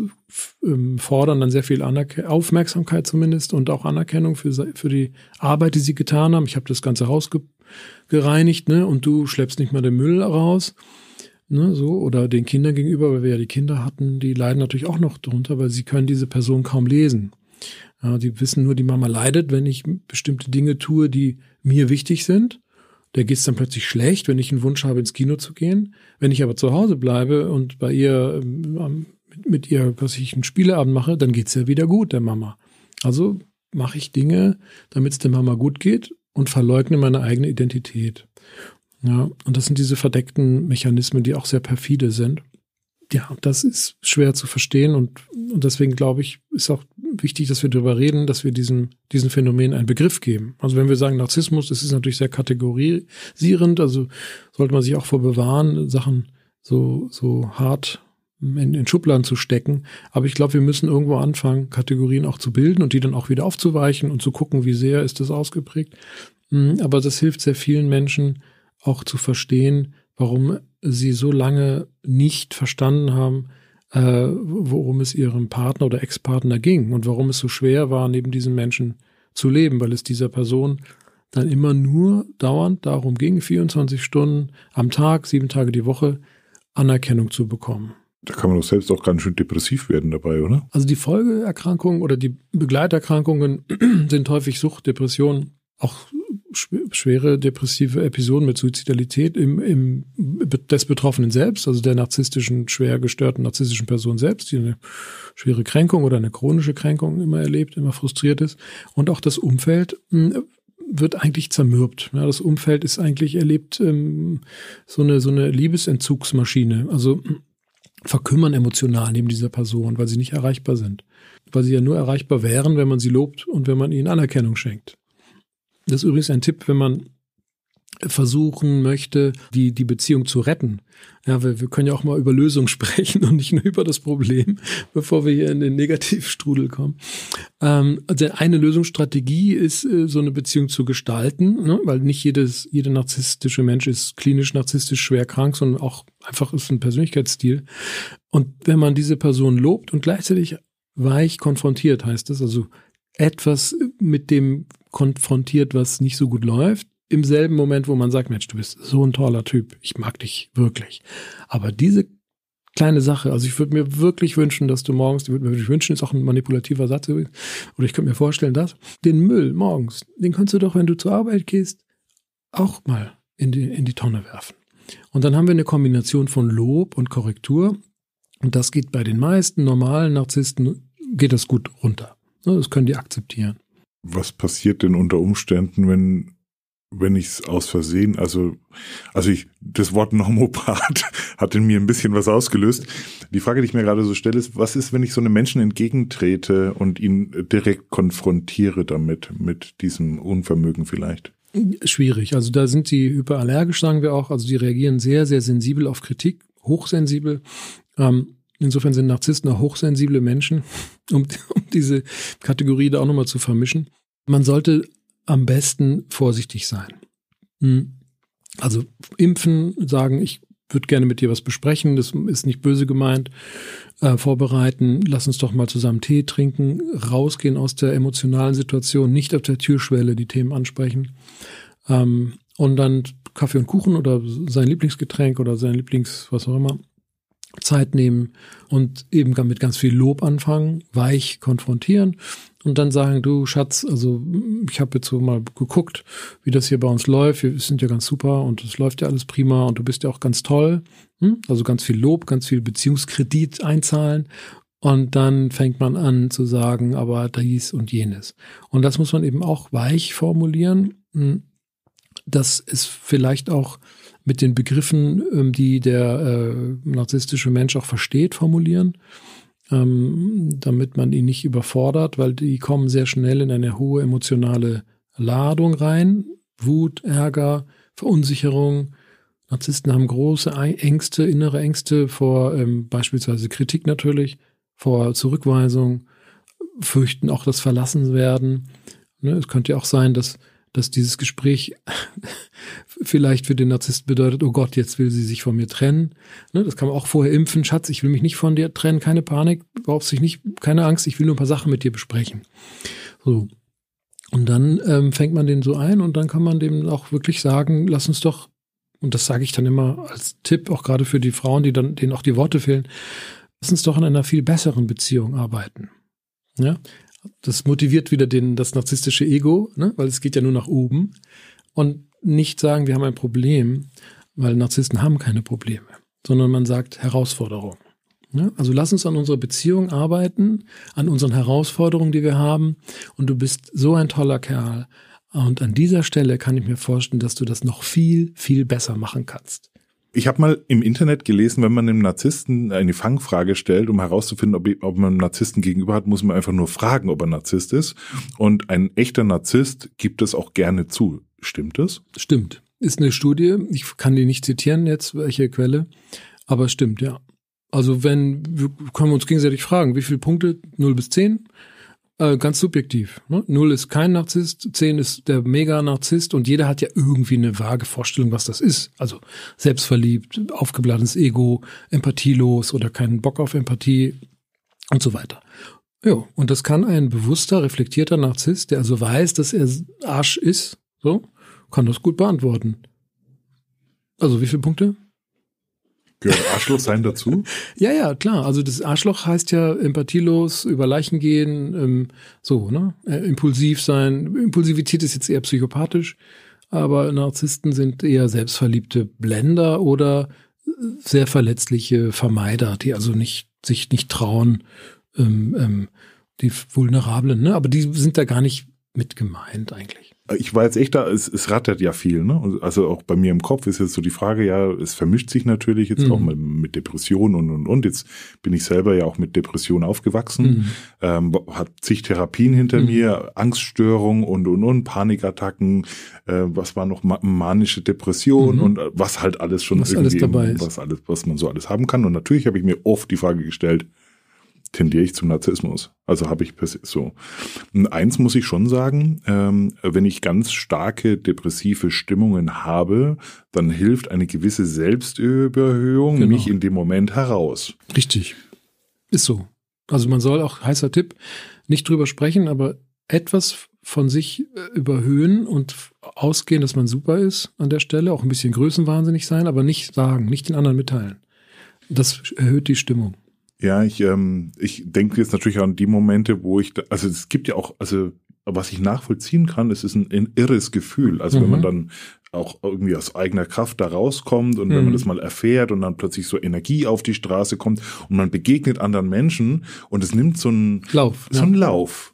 ähm, fordern dann sehr viel Anerk Aufmerksamkeit zumindest und auch Anerkennung für, für die Arbeit, die sie getan haben. Ich habe das ganze Haus ge gereinigt, ne? Und du schleppst nicht mal den Müll raus. Ne, so, oder den Kindern gegenüber, weil wir ja die Kinder hatten, die leiden natürlich auch noch drunter, weil sie können diese Person kaum lesen. Ja, die wissen nur, die Mama leidet, wenn ich bestimmte Dinge tue, die mir wichtig sind. Der geht es dann plötzlich schlecht, wenn ich einen Wunsch habe, ins Kino zu gehen. Wenn ich aber zu Hause bleibe und bei ihr ähm, mit ihr, was ich einen Spieleabend mache, dann geht's ja wieder gut, der Mama. Also mache ich Dinge, damit es der Mama gut geht und verleugne meine eigene Identität. Ja, und das sind diese verdeckten Mechanismen, die auch sehr perfide sind. Ja, das ist schwer zu verstehen und, und deswegen glaube ich, ist auch wichtig, dass wir darüber reden, dass wir diesem, diesen Phänomen einen Begriff geben. Also wenn wir sagen Narzissmus, das ist natürlich sehr kategorisierend, also sollte man sich auch vor bewahren, Sachen so, so hart in, in Schubladen zu stecken. Aber ich glaube, wir müssen irgendwo anfangen, Kategorien auch zu bilden und die dann auch wieder aufzuweichen und zu gucken, wie sehr ist das ausgeprägt. Hm, aber das hilft sehr vielen Menschen auch zu verstehen, warum sie so lange nicht verstanden haben, äh, worum es ihrem Partner oder Ex-Partner ging und warum es so schwer war, neben diesen Menschen zu leben, weil es dieser Person dann immer nur dauernd darum ging, 24 Stunden am Tag, sieben Tage die Woche Anerkennung zu bekommen. Da kann man doch selbst auch ganz schön depressiv werden dabei, oder? Also die Folgeerkrankungen oder die Begleiterkrankungen sind häufig Sucht, Depression, auch schwere depressive Episoden mit Suizidalität im, im, des Betroffenen selbst, also der narzisstischen, schwer gestörten narzisstischen Person selbst, die eine schwere Kränkung oder eine chronische Kränkung immer erlebt, immer frustriert ist. Und auch das Umfeld hm, wird eigentlich zermürbt. Ja, das Umfeld ist eigentlich erlebt ähm, so eine so eine Liebesentzugsmaschine. Also verkümmern emotional neben dieser Person, weil sie nicht erreichbar sind. Weil sie ja nur erreichbar wären, wenn man sie lobt und wenn man ihnen Anerkennung schenkt. Das ist übrigens ein Tipp, wenn man versuchen möchte, die, die Beziehung zu retten. Ja, wir, wir können ja auch mal über Lösungen sprechen und nicht nur über das Problem, bevor wir hier in den Negativstrudel kommen. Ähm, also eine Lösungsstrategie ist, äh, so eine Beziehung zu gestalten, ne? weil nicht jedes, jeder narzisstische Mensch ist klinisch narzisstisch schwer krank, sondern auch einfach ist ein Persönlichkeitsstil. Und wenn man diese Person lobt und gleichzeitig weich konfrontiert, heißt es, also etwas mit dem konfrontiert, was nicht so gut läuft, im selben Moment, wo man sagt, Mensch, du bist so ein toller Typ, ich mag dich wirklich. Aber diese kleine Sache, also ich würde mir wirklich wünschen, dass du morgens, ich würde mir wirklich wünschen, ist auch ein manipulativer Satz oder ich könnte mir vorstellen, dass den Müll morgens, den kannst du doch, wenn du zur Arbeit gehst, auch mal in die, in die Tonne werfen. Und dann haben wir eine Kombination von Lob und Korrektur. Und das geht bei den meisten normalen Narzissten, geht das gut runter. Das können die akzeptieren. Was passiert denn unter Umständen, wenn wenn ich es aus Versehen, also, also ich, das Wort Normopath hat in mir ein bisschen was ausgelöst. Die Frage, die ich mir gerade so stelle, ist, was ist, wenn ich so einem Menschen entgegentrete und ihn direkt konfrontiere damit, mit diesem Unvermögen vielleicht? Schwierig. Also da sind sie hyperallergisch, sagen wir auch. Also die reagieren sehr, sehr sensibel auf Kritik, hochsensibel. Ähm, insofern sind Narzissten auch hochsensible Menschen, um, um diese Kategorie da auch nochmal zu vermischen. Man sollte am besten vorsichtig sein. Hm. Also impfen, sagen, ich würde gerne mit dir was besprechen, das ist nicht böse gemeint, äh, vorbereiten, lass uns doch mal zusammen Tee trinken, rausgehen aus der emotionalen Situation, nicht auf der Türschwelle die Themen ansprechen ähm, und dann Kaffee und Kuchen oder sein Lieblingsgetränk oder sein Lieblings, was auch immer, Zeit nehmen und eben mit ganz viel Lob anfangen, weich konfrontieren und dann sagen, du Schatz, also ich habe jetzt so mal geguckt, wie das hier bei uns läuft. Wir sind ja ganz super und es läuft ja alles prima und du bist ja auch ganz toll. Hm? Also ganz viel Lob, ganz viel Beziehungskredit einzahlen. Und dann fängt man an zu sagen, aber dies und jenes. Und das muss man eben auch weich formulieren. Hm? Das ist vielleicht auch mit den Begriffen, ähm, die der äh, narzisstische Mensch auch versteht, formulieren ähm, damit man ihn nicht überfordert, weil die kommen sehr schnell in eine hohe emotionale Ladung rein. Wut, Ärger, Verunsicherung. Narzissten haben große Ängste, innere Ängste vor ähm, beispielsweise Kritik natürlich, vor Zurückweisung, fürchten auch das Verlassenwerden. Ne, es könnte ja auch sein, dass dass dieses Gespräch vielleicht für den Narzissten bedeutet, oh Gott, jetzt will sie sich von mir trennen. Ne, das kann man auch vorher impfen. Schatz, ich will mich nicht von dir trennen, keine Panik, brauchst dich nicht, keine Angst, ich will nur ein paar Sachen mit dir besprechen. So. Und dann ähm, fängt man den so ein und dann kann man dem auch wirklich sagen, lass uns doch, und das sage ich dann immer als Tipp, auch gerade für die Frauen, die dann, denen auch die Worte fehlen, lass uns doch in einer viel besseren Beziehung arbeiten. Ja, das motiviert wieder den, das narzisstische Ego, ne? weil es geht ja nur nach oben. Und nicht sagen, wir haben ein Problem, weil Narzissten haben keine Probleme, sondern man sagt Herausforderung. Ja? Also lass uns an unserer Beziehung arbeiten, an unseren Herausforderungen, die wir haben. Und du bist so ein toller Kerl. Und an dieser Stelle kann ich mir vorstellen, dass du das noch viel, viel besser machen kannst. Ich habe mal im Internet gelesen, wenn man einem Narzissten eine Fangfrage stellt, um herauszufinden, ob, ob man einem Narzissten gegenüber hat, muss man einfach nur fragen, ob er Narzisst ist. Und ein echter Narzisst gibt es auch gerne zu. Stimmt das? Stimmt. Ist eine Studie. Ich kann die nicht zitieren jetzt, welche Quelle. Aber stimmt, ja. Also wenn, wir können uns gegenseitig fragen, wie viele Punkte? 0 bis 10? Äh, ganz subjektiv. Ne? Null ist kein Narzisst, zehn ist der Mega-Narzisst und jeder hat ja irgendwie eine vage Vorstellung, was das ist. Also selbstverliebt, aufgeblasenes Ego, empathielos oder keinen Bock auf Empathie und so weiter. Ja, und das kann ein bewusster, reflektierter Narzisst, der also weiß, dass er Arsch ist, so, kann das gut beantworten. Also wie viele Punkte? Gehört Arschloch sein dazu? ja, ja, klar. Also das Arschloch heißt ja empathielos, über Leichen gehen, ähm, so, ne? Äh, impulsiv sein. Impulsivität ist jetzt eher psychopathisch, aber Narzissten sind eher selbstverliebte Blender oder sehr verletzliche Vermeider, die also nicht, sich nicht trauen, ähm, ähm, die Vulnerablen, ne? Aber die sind da gar nicht mit gemeint eigentlich ich war jetzt echt da, es, es rattert ja viel, ne? Also auch bei mir im Kopf ist jetzt so die Frage, ja, es vermischt sich natürlich jetzt mhm. auch mal mit Depressionen und und und. Jetzt bin ich selber ja auch mit Depression aufgewachsen, mhm. ähm, hat zig Therapien hinter mhm. mir, Angststörung und und und, Panikattacken, äh, was war noch manische Depression mhm. und äh, was halt alles schon was irgendwie, alles dabei ist. was alles, was man so alles haben kann. Und natürlich habe ich mir oft die Frage gestellt, tendiere ich zum Narzissmus. Also habe ich so. Und eins muss ich schon sagen, ähm, wenn ich ganz starke depressive Stimmungen habe, dann hilft eine gewisse Selbstüberhöhung genau. mich in dem Moment heraus. Richtig. Ist so. Also man soll auch, heißer Tipp, nicht drüber sprechen, aber etwas von sich äh, überhöhen und ausgehen, dass man super ist an der Stelle, auch ein bisschen größenwahnsinnig sein, aber nicht sagen, nicht den anderen mitteilen. Das erhöht die Stimmung. Ja, ich, ähm, ich denke jetzt natürlich an die Momente, wo ich, da, also es gibt ja auch, also was ich nachvollziehen kann, es ist ein, ein irres Gefühl. Also mhm. wenn man mhm. dann auch irgendwie aus eigener Kraft da rauskommt und mhm. wenn man mhm. das mal erfährt und dann plötzlich so Energie auf die Straße kommt und man begegnet anderen Menschen und es nimmt so einen Lauf. So einen ja. Lauf.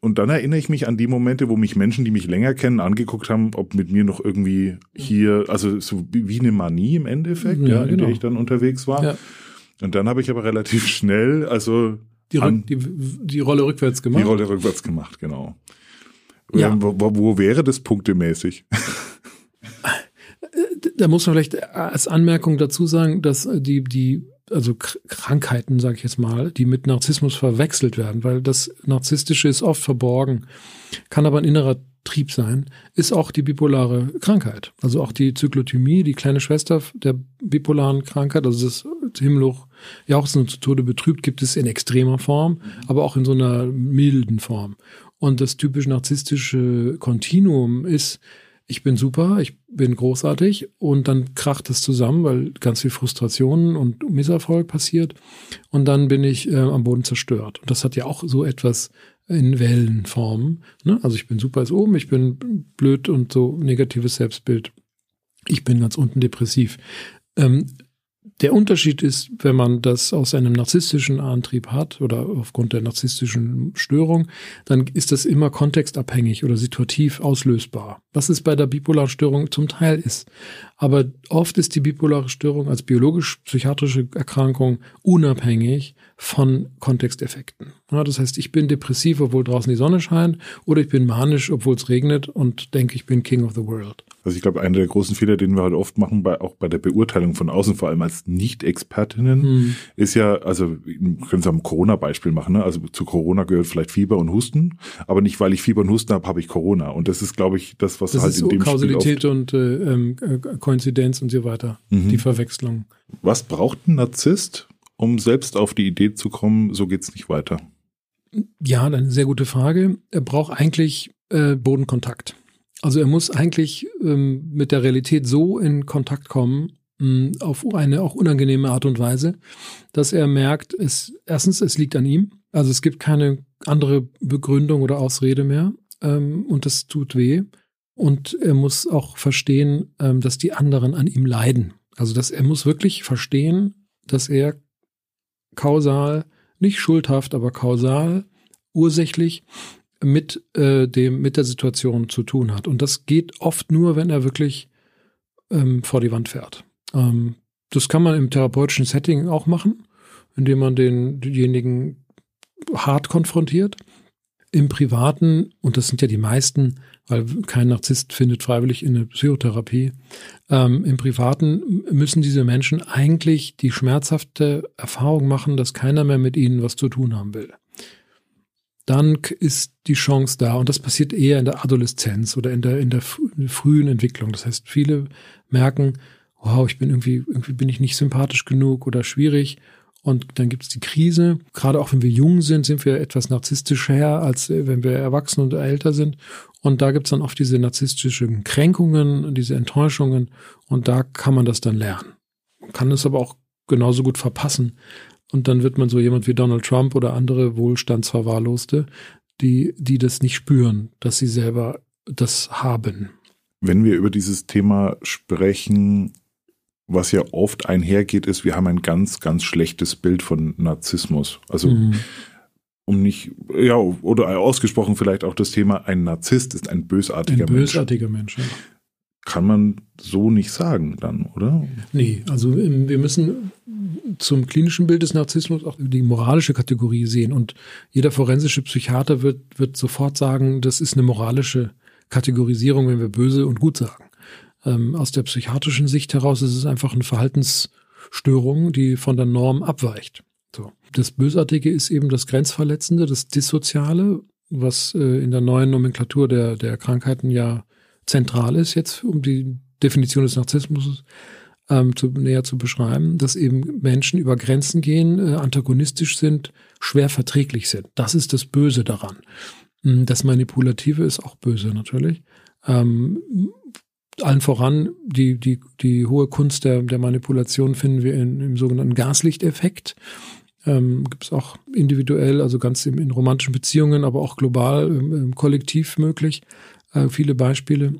Und dann erinnere ich mich an die Momente, wo mich Menschen, die mich länger kennen, angeguckt haben, ob mit mir noch irgendwie hier, also so wie eine Manie im Endeffekt, ja, ja in genau. der ich dann unterwegs war. Ja. Und dann habe ich aber relativ schnell, also die, an, die, die Rolle rückwärts gemacht. Die Rolle rückwärts gemacht, genau. Ja. Ähm, wo, wo wäre das punktemäßig? Da muss man vielleicht als Anmerkung dazu sagen, dass die, die, also Krankheiten, sage ich jetzt mal, die mit Narzissmus verwechselt werden, weil das Narzisstische ist oft verborgen, kann aber ein innerer Trieb sein, ist auch die bipolare Krankheit. Also auch die Zyklothymie, die kleine Schwester der bipolaren Krankheit, also das Himmelhoch Jauchzen und zu Tode betrübt, gibt es in extremer Form, aber auch in so einer milden Form. Und das typisch narzisstische Kontinuum ist, ich bin super, ich bin großartig und dann kracht es zusammen, weil ganz viel Frustration und Misserfolg passiert und dann bin ich äh, am Boden zerstört. Und das hat ja auch so etwas in Wellenform. Ne? Also ich bin super ist oben, ich bin blöd und so negatives Selbstbild. Ich bin ganz unten depressiv. Ähm, der Unterschied ist, wenn man das aus einem narzisstischen Antrieb hat oder aufgrund der narzisstischen Störung, dann ist das immer kontextabhängig oder situativ auslösbar. Was es bei der bipolaren Störung zum Teil ist. Aber oft ist die bipolare Störung als biologisch-psychiatrische Erkrankung unabhängig von Kontexteffekten. Ja, das heißt, ich bin depressiv, obwohl draußen die Sonne scheint, oder ich bin manisch, obwohl es regnet und denke, ich bin King of the World. Also ich glaube, einer der großen Fehler, den wir halt oft machen, bei, auch bei der Beurteilung von außen, vor allem als Nicht-Expertinnen, hm. ist ja, also wir können es am Corona-Beispiel machen, ne? also zu Corona gehört vielleicht Fieber und Husten, aber nicht, weil ich Fieber und Husten habe, habe ich Corona. Und das ist, glaube ich, das, was das halt in dem Kausalität Spiel und äh, ähm, äh, Koinzidenz und so weiter, Mhm. die Verwechslung. Was braucht ein Narzisst, um selbst auf die Idee zu kommen, so geht's nicht weiter? Ja, eine sehr gute Frage. Er braucht eigentlich äh, Bodenkontakt. Also er muss eigentlich ähm, mit der Realität so in Kontakt kommen, mh, auf eine auch unangenehme Art und Weise, dass er merkt, es erstens, es liegt an ihm. Also es gibt keine andere Begründung oder Ausrede mehr ähm, und das tut weh. Und er muss auch verstehen, ähm, dass die anderen an ihm leiden. Also dass er muss wirklich verstehen, dass er kausal, nicht schuldhaft, aber kausal, ursächlich mit äh, dem mit der Situation zu tun hat. Und das geht oft nur, wenn er wirklich ähm, vor die Wand fährt. Ähm, das kann man im therapeutischen Setting auch machen, indem man den, denjenigen hart konfrontiert. Im Privaten, und das sind ja die meisten, weil kein Narzisst findet freiwillig in eine Psychotherapie, ähm, im Privaten müssen diese Menschen eigentlich die schmerzhafte Erfahrung machen, dass keiner mehr mit ihnen was zu tun haben will dann ist die Chance da. Und das passiert eher in der Adoleszenz oder in der, in der frühen Entwicklung. Das heißt, viele merken, wow, ich bin irgendwie, irgendwie bin ich nicht sympathisch genug oder schwierig. Und dann gibt es die Krise. Gerade auch wenn wir jung sind, sind wir etwas narzisstischer, als wenn wir erwachsen und älter sind. Und da gibt es dann oft diese narzisstischen Kränkungen, diese Enttäuschungen. Und da kann man das dann lernen. Man kann es aber auch genauso gut verpassen. Und dann wird man so jemand wie Donald Trump oder andere Wohlstandsverwahrloste, die, die das nicht spüren, dass sie selber das haben. Wenn wir über dieses Thema sprechen, was ja oft einhergeht, ist, wir haben ein ganz, ganz schlechtes Bild von Narzissmus. Also, Mhm. um nicht, ja, oder ausgesprochen vielleicht auch das Thema, ein Narzisst ist ein bösartiger Ein Mensch. bösartiger Mensch. Ja. Kann man so nicht sagen dann, oder? Nee, also wir müssen zum klinischen Bild des Narzissmus auch die moralische Kategorie sehen. Und jeder forensische Psychiater wird, wird sofort sagen, das ist eine moralische Kategorisierung, wenn wir böse und gut sagen. Ähm, aus der psychiatrischen Sicht heraus ist es einfach eine Verhaltensstörung, die von der Norm abweicht. So. Das Bösartige ist eben das Grenzverletzende, das Dissoziale, was äh, in der neuen Nomenklatur der, der Krankheiten ja zentral ist, jetzt um die Definition des Narzissmus ähm, zu, näher zu beschreiben, dass eben Menschen über Grenzen gehen, äh, antagonistisch sind, schwer verträglich sind. Das ist das Böse daran. Mm, Das Manipulative ist auch böse natürlich. Ähm, allen voran die, die, die hohe Kunst der, der Manipulation finden wir in, im sogenannten Gaslichteffekt. Ähm, Gibt es auch individuell, also ganz im, in romantischen Beziehungen, aber auch global, im, im Kollektiv möglich. Äh, viele Beispiele.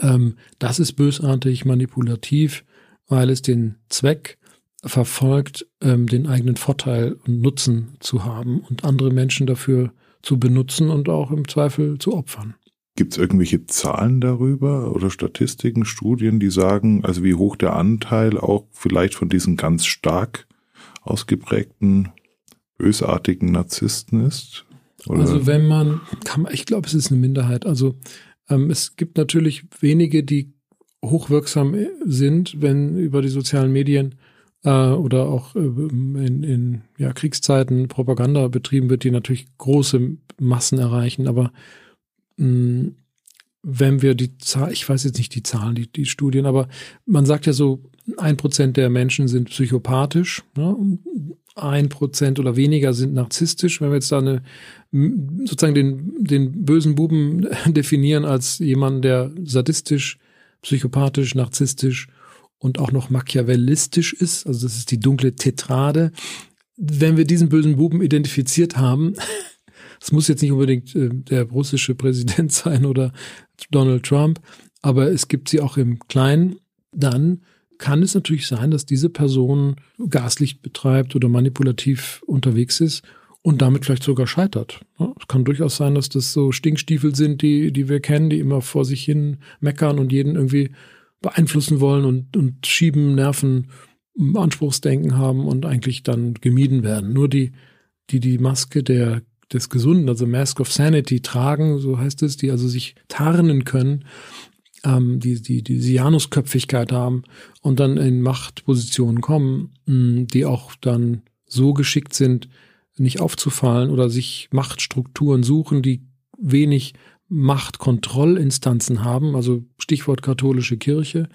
Ähm, das ist bösartig, manipulativ, weil es den Zweck verfolgt, ähm, den eigenen Vorteil und Nutzen zu haben und andere Menschen dafür zu benutzen und auch im Zweifel zu opfern. Gibt es irgendwelche Zahlen darüber oder Statistiken, Studien, die sagen, also wie hoch der Anteil auch vielleicht von diesen ganz stark ausgeprägten, bösartigen Narzissten ist? Oder? Also wenn man, kann man, ich glaube, es ist eine Minderheit. Also ähm, es gibt natürlich wenige, die hochwirksam sind, wenn über die sozialen Medien äh, oder auch äh, in, in ja, Kriegszeiten Propaganda betrieben wird, die natürlich große Massen erreichen. Aber mh, wenn wir die Zahl, ich weiß jetzt nicht die Zahlen, die, die Studien, aber man sagt ja so, ein Prozent der Menschen sind psychopathisch, ne? ein Prozent oder weniger sind narzisstisch. Wenn wir jetzt da eine, sozusagen den, den bösen Buben definieren als jemanden, der sadistisch, psychopathisch, narzisstisch und auch noch machiavellistisch ist, also das ist die dunkle Tetrade. Wenn wir diesen bösen Buben identifiziert haben, es muss jetzt nicht unbedingt äh, der russische Präsident sein oder Donald Trump, aber es gibt sie auch im Kleinen, dann kann es natürlich sein, dass diese Person Gaslicht betreibt oder manipulativ unterwegs ist und damit vielleicht sogar scheitert. Es kann durchaus sein, dass das so Stinkstiefel sind, die, die wir kennen, die immer vor sich hin meckern und jeden irgendwie beeinflussen wollen und, und schieben, nerven, Anspruchsdenken haben und eigentlich dann gemieden werden. Nur die, die die Maske der, des Gesunden, also Mask of Sanity tragen, so heißt es, die also sich tarnen können, ähm, die, die, diese Janusköpfigkeit haben und dann in Machtpositionen kommen, die auch dann so geschickt sind, nicht aufzufallen oder sich Machtstrukturen suchen, die wenig Machtkontrollinstanzen haben, also Stichwort katholische Kirche,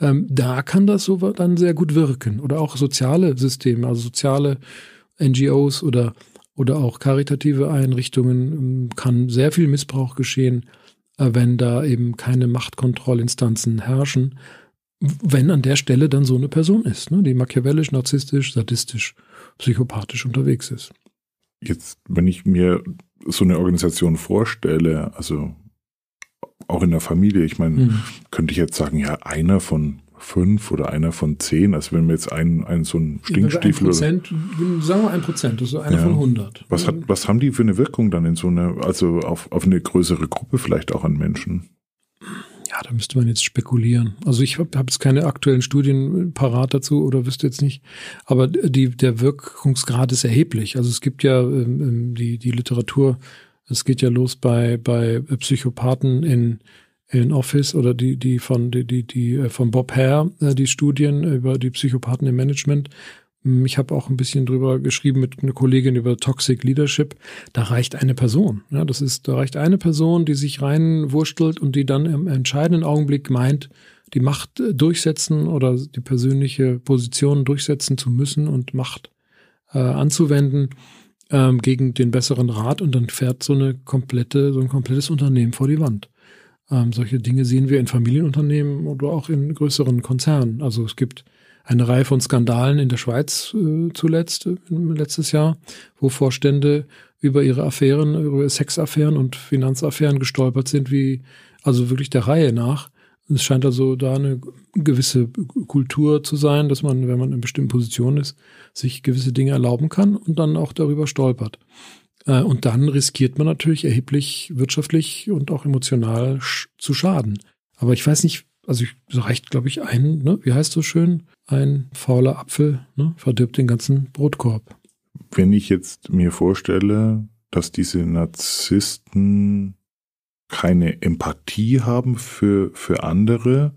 ähm, da kann das so dann sehr gut wirken. Oder auch soziale Systeme, also soziale NGOs oder, oder auch karitative Einrichtungen ähm, kann sehr viel Missbrauch geschehen, äh, wenn da eben keine Machtkontrollinstanzen herrschen, wenn an der Stelle dann so eine Person ist, ne, die machiavellisch, narzisstisch, sadistisch, psychopathisch unterwegs ist. Jetzt, wenn ich mir so eine Organisation vorstelle, also auch in der Familie, ich meine, mhm. könnte ich jetzt sagen, ja, einer von fünf oder einer von zehn, also wenn wir jetzt einen, einen so einen Stinkstiefel ein Prozent, oder, sagen wir ein Prozent, das ist einer ja. von 100. Was hat, was haben die für eine Wirkung dann in so einer, also auf, auf eine größere Gruppe vielleicht auch an Menschen? Ja, da müsste man jetzt spekulieren. Also ich habe hab jetzt keine aktuellen Studien parat dazu oder wüsste jetzt nicht. Aber die, der Wirkungsgrad ist erheblich. Also es gibt ja ähm, ähm die, die Literatur, es geht ja los bei, bei Psychopathen in, in Office oder die, die von, die, die, die äh, von Bob Hare, äh, die Studien über die Psychopathen im Management, ich habe auch ein bisschen drüber geschrieben mit einer Kollegin über Toxic Leadership. Da reicht eine Person. Ja, das ist, da reicht eine Person, die sich reinwurstelt und die dann im entscheidenden Augenblick meint, die Macht durchsetzen oder die persönliche Position durchsetzen zu müssen und Macht äh, anzuwenden ähm, gegen den besseren Rat und dann fährt so eine komplette, so ein komplettes Unternehmen vor die Wand. Ähm, solche Dinge sehen wir in Familienunternehmen oder auch in größeren Konzernen. Also es gibt eine Reihe von Skandalen in der Schweiz äh, zuletzt, äh, letztes Jahr, wo Vorstände über ihre Affären, über Sexaffären und Finanzaffären gestolpert sind, wie also wirklich der Reihe nach. Es scheint also da eine gewisse Kultur zu sein, dass man, wenn man in bestimmten Positionen ist, sich gewisse Dinge erlauben kann und dann auch darüber stolpert. Äh, und dann riskiert man natürlich erheblich wirtschaftlich und auch emotional zu schaden. Aber ich weiß nicht, also es reicht, glaube ich, ein, ne, wie heißt so schön, ein fauler Apfel ne, verdirbt den ganzen Brotkorb. Wenn ich jetzt mir vorstelle, dass diese Narzissten keine Empathie haben für, für andere,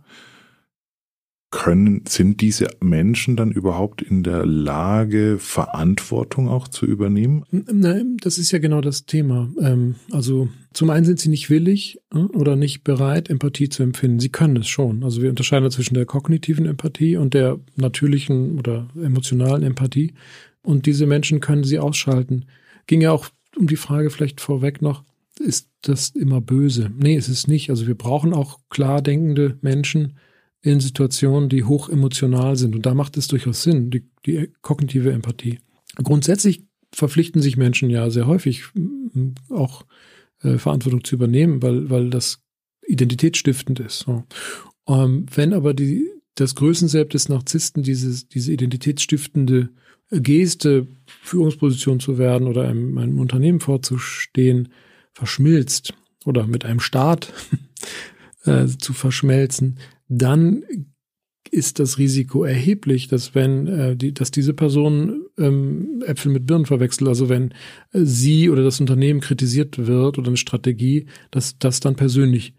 können, sind diese Menschen dann überhaupt in der Lage, Verantwortung auch zu übernehmen? Nein, das ist ja genau das Thema. Ähm, also zum einen sind sie nicht willig äh, oder nicht bereit, Empathie zu empfinden. Sie können es schon. Also wir unterscheiden zwischen der kognitiven Empathie und der natürlichen oder emotionalen Empathie. Und diese Menschen können sie ausschalten. Ging ja auch um die Frage vielleicht vorweg noch, ist das immer böse? Nee, ist es nicht. Also wir brauchen auch klar denkende Menschen, in Situationen, die hoch emotional sind. Und da macht es durchaus Sinn, die, die kognitive Empathie. Grundsätzlich verpflichten sich Menschen ja sehr häufig auch äh, Verantwortung zu übernehmen, weil, weil das identitätsstiftend ist. So. Ähm, wenn aber die, das Größenselb des Narzissten dieses, diese identitätsstiftende Geste, Führungsposition zu werden oder einem, einem Unternehmen vorzustehen, verschmilzt oder mit einem Staat äh, zu verschmelzen, dann ist das Risiko erheblich, dass wenn äh, die, dass diese Person ähm, Äpfel mit Birnen verwechselt, also wenn äh, sie oder das Unternehmen kritisiert wird oder eine Strategie, dass das dann persönlich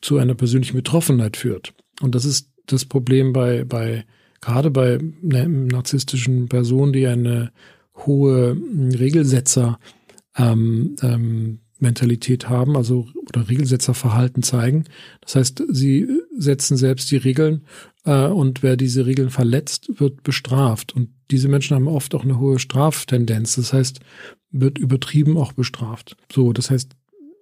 zu einer persönlichen Betroffenheit führt. Und das ist das Problem bei bei gerade bei ne, narzisstischen Personen, die eine hohe Regelsetzer ähm, ähm, Mentalität haben, also oder Regelsetzerverhalten zeigen. Das heißt, sie setzen selbst die Regeln äh, und wer diese Regeln verletzt, wird bestraft. Und diese Menschen haben oft auch eine hohe Straftendenz. Das heißt, wird übertrieben auch bestraft. So, das heißt,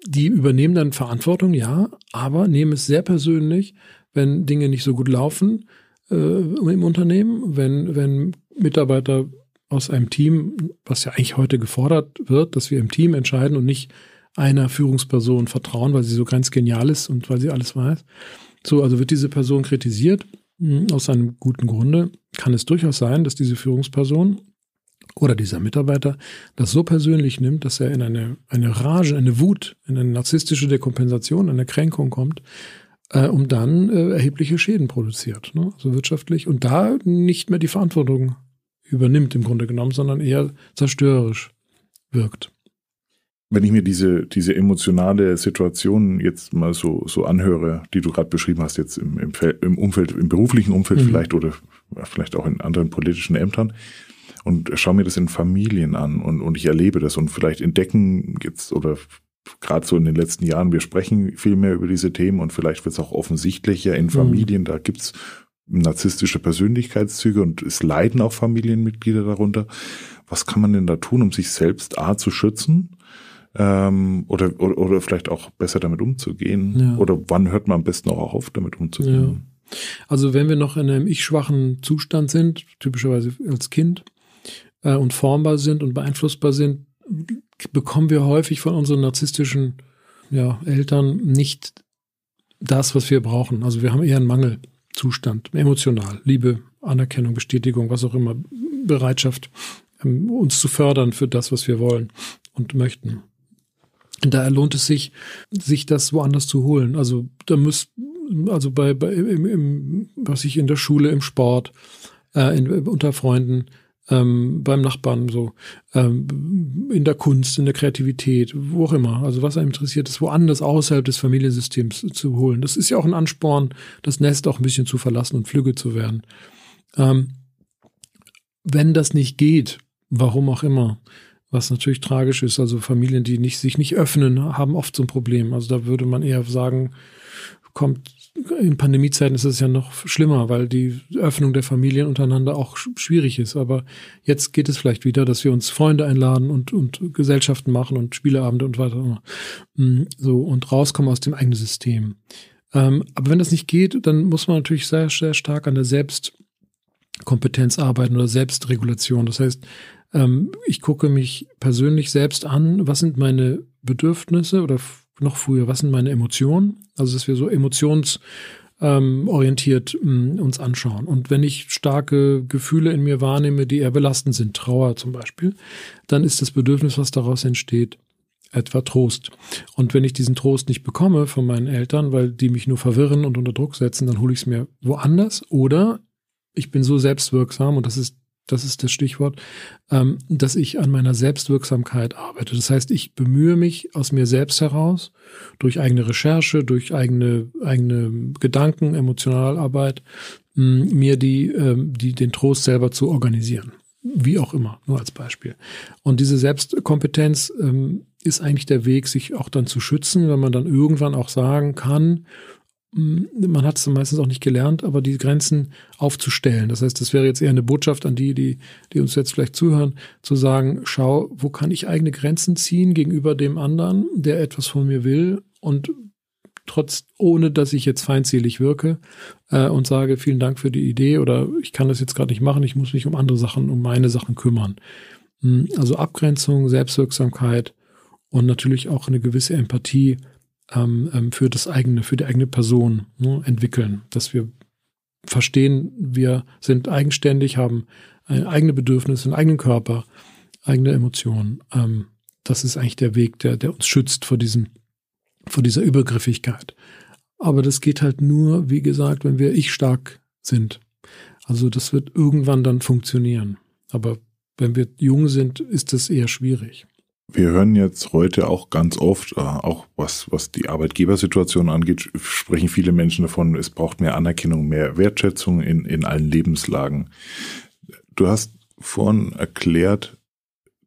die übernehmen dann Verantwortung, ja, aber nehmen es sehr persönlich, wenn Dinge nicht so gut laufen äh, im Unternehmen, wenn, wenn Mitarbeiter aus einem Team, was ja eigentlich heute gefordert wird, dass wir im Team entscheiden und nicht einer Führungsperson vertrauen, weil sie so ganz genial ist und weil sie alles weiß. So, also wird diese Person kritisiert. Hm, aus einem guten Grunde kann es durchaus sein, dass diese Führungsperson oder dieser Mitarbeiter das so persönlich nimmt, dass er in eine, eine Rage, eine Wut, in eine narzisstische Dekompensation, eine Kränkung kommt, äh, um dann äh, erhebliche Schäden produziert, ne? also wirtschaftlich, und da nicht mehr die Verantwortung übernimmt im Grunde genommen, sondern eher zerstörerisch wirkt. Wenn ich mir diese, diese emotionale Situation jetzt mal so, so anhöre, die du gerade beschrieben hast, jetzt im, im, im Umfeld, im beruflichen Umfeld mhm. vielleicht oder vielleicht auch in anderen politischen Ämtern und schaue mir das in Familien an und, und ich erlebe das und vielleicht entdecken jetzt oder gerade so in den letzten Jahren, wir sprechen viel mehr über diese Themen und vielleicht wird es auch offensichtlicher in mhm. Familien, mhm. da gibt's narzisstische Persönlichkeitszüge und es leiden auch Familienmitglieder darunter. Was kann man denn da tun, um sich selbst A zu schützen ähm, oder, oder, oder vielleicht auch besser damit umzugehen? Ja. Oder wann hört man am besten auch auf, damit umzugehen? Ja. Also wenn wir noch in einem ich-schwachen Zustand sind, typischerweise als Kind, äh, und formbar sind und beeinflussbar sind, bekommen wir häufig von unseren narzisstischen ja, Eltern nicht das, was wir brauchen. Also wir haben eher einen Mangelzustand, emotional, Liebe, Anerkennung, Bestätigung, was auch immer, Bereitschaft, ähm, uns zu fördern für das, was wir wollen und möchten. Daher lohnt es sich, sich das woanders zu holen. Also da muss, also bei, bei im, im, was ich in der Schule, im Sport, äh, in, unter Freunden, ähm, beim Nachbarn so, ähm, in der Kunst, in der Kreativität, wo auch immer. Also was einem interessiert, ist woanders außerhalb des Familiensystems zu holen. Das ist ja auch ein Ansporn, das Nest auch ein bisschen zu verlassen und flügge zu werden. Ähm, wenn das nicht geht, warum auch immer, was natürlich tragisch ist. Also Familien, die nicht, sich nicht öffnen, haben oft so ein Problem. Also da würde man eher sagen, kommt in Pandemiezeiten ist es ja noch schlimmer, weil die Öffnung der Familien untereinander auch schwierig ist. Aber jetzt geht es vielleicht wieder, dass wir uns Freunde einladen und, und Gesellschaften machen und Spieleabende und weiter. Mm, so und rauskommen aus dem eigenen System. Ähm, aber wenn das nicht geht, dann muss man natürlich sehr, sehr stark an der Selbstkompetenz arbeiten oder Selbstregulation. Das heißt, ähm, ich gucke mich persönlich selbst an, was sind meine Bedürfnisse oder noch früher, was sind meine Emotionen? Also, dass wir so emotionsorientiert ähm, uns anschauen. Und wenn ich starke Gefühle in mir wahrnehme, die eher belastend sind, Trauer zum Beispiel, dann ist das Bedürfnis, was daraus entsteht, etwa Trost. Und wenn ich diesen Trost nicht bekomme von meinen Eltern, weil die mich nur verwirren und unter Druck setzen, dann hole ich es mir woanders. Oder ich bin so selbstwirksam, und das ist das ist das Stichwort, ähm, dass ich an meiner Selbstwirksamkeit arbeite. Das heißt, ich bemühe mich aus mir selbst heraus, durch eigene Recherche, durch eigene, eigene Gedanken, Emotionalarbeit, mh, mir die, ähm, die, den Trost selber zu organisieren. Wie auch immer, nur als Beispiel. Und diese Selbstkompetenz ähm, ist eigentlich der Weg, sich auch dann zu schützen, wenn man dann irgendwann auch sagen kann, hm, man hat es meistens auch nicht gelernt, aber die Grenzen aufzustellen. Das heißt, das wäre jetzt eher eine Botschaft an die, die, die uns jetzt vielleicht zuhören, zu sagen, schau, wo kann ich eigene Grenzen ziehen gegenüber dem anderen, der etwas von mir will und trotz, ohne dass ich jetzt feindselig wirke äh, und sage, vielen Dank für die Idee oder ich kann das jetzt gerade nicht machen, ich muss mich um andere Sachen, um meine Sachen kümmern. Hm, also Abgrenzung, Selbstwirksamkeit und natürlich auch eine gewisse Empathie ähm, ähm, für das eigene, für die eigene Person ne, entwickeln, dass wir verstehen, wir sind eigenständig, haben eigene Bedürfnisse, einen eigenen Körper, eigene Emotionen. Ähm, das ist eigentlich der Weg, der, der uns schützt vor diesem, vor dieser Übergriffigkeit. Aber das geht halt nur, wie gesagt, wenn wir ich stark sind. Also das wird irgendwann dann funktionieren. Aber wenn wir jung sind, ist das eher schwierig. Wir hören jetzt heute auch ganz oft, äh, auch was, was die Arbeitgebersituation angeht, sprechen viele Menschen davon, es braucht mehr Anerkennung, mehr Wertschätzung in, in allen Lebenslagen. Du hast vorhin erklärt,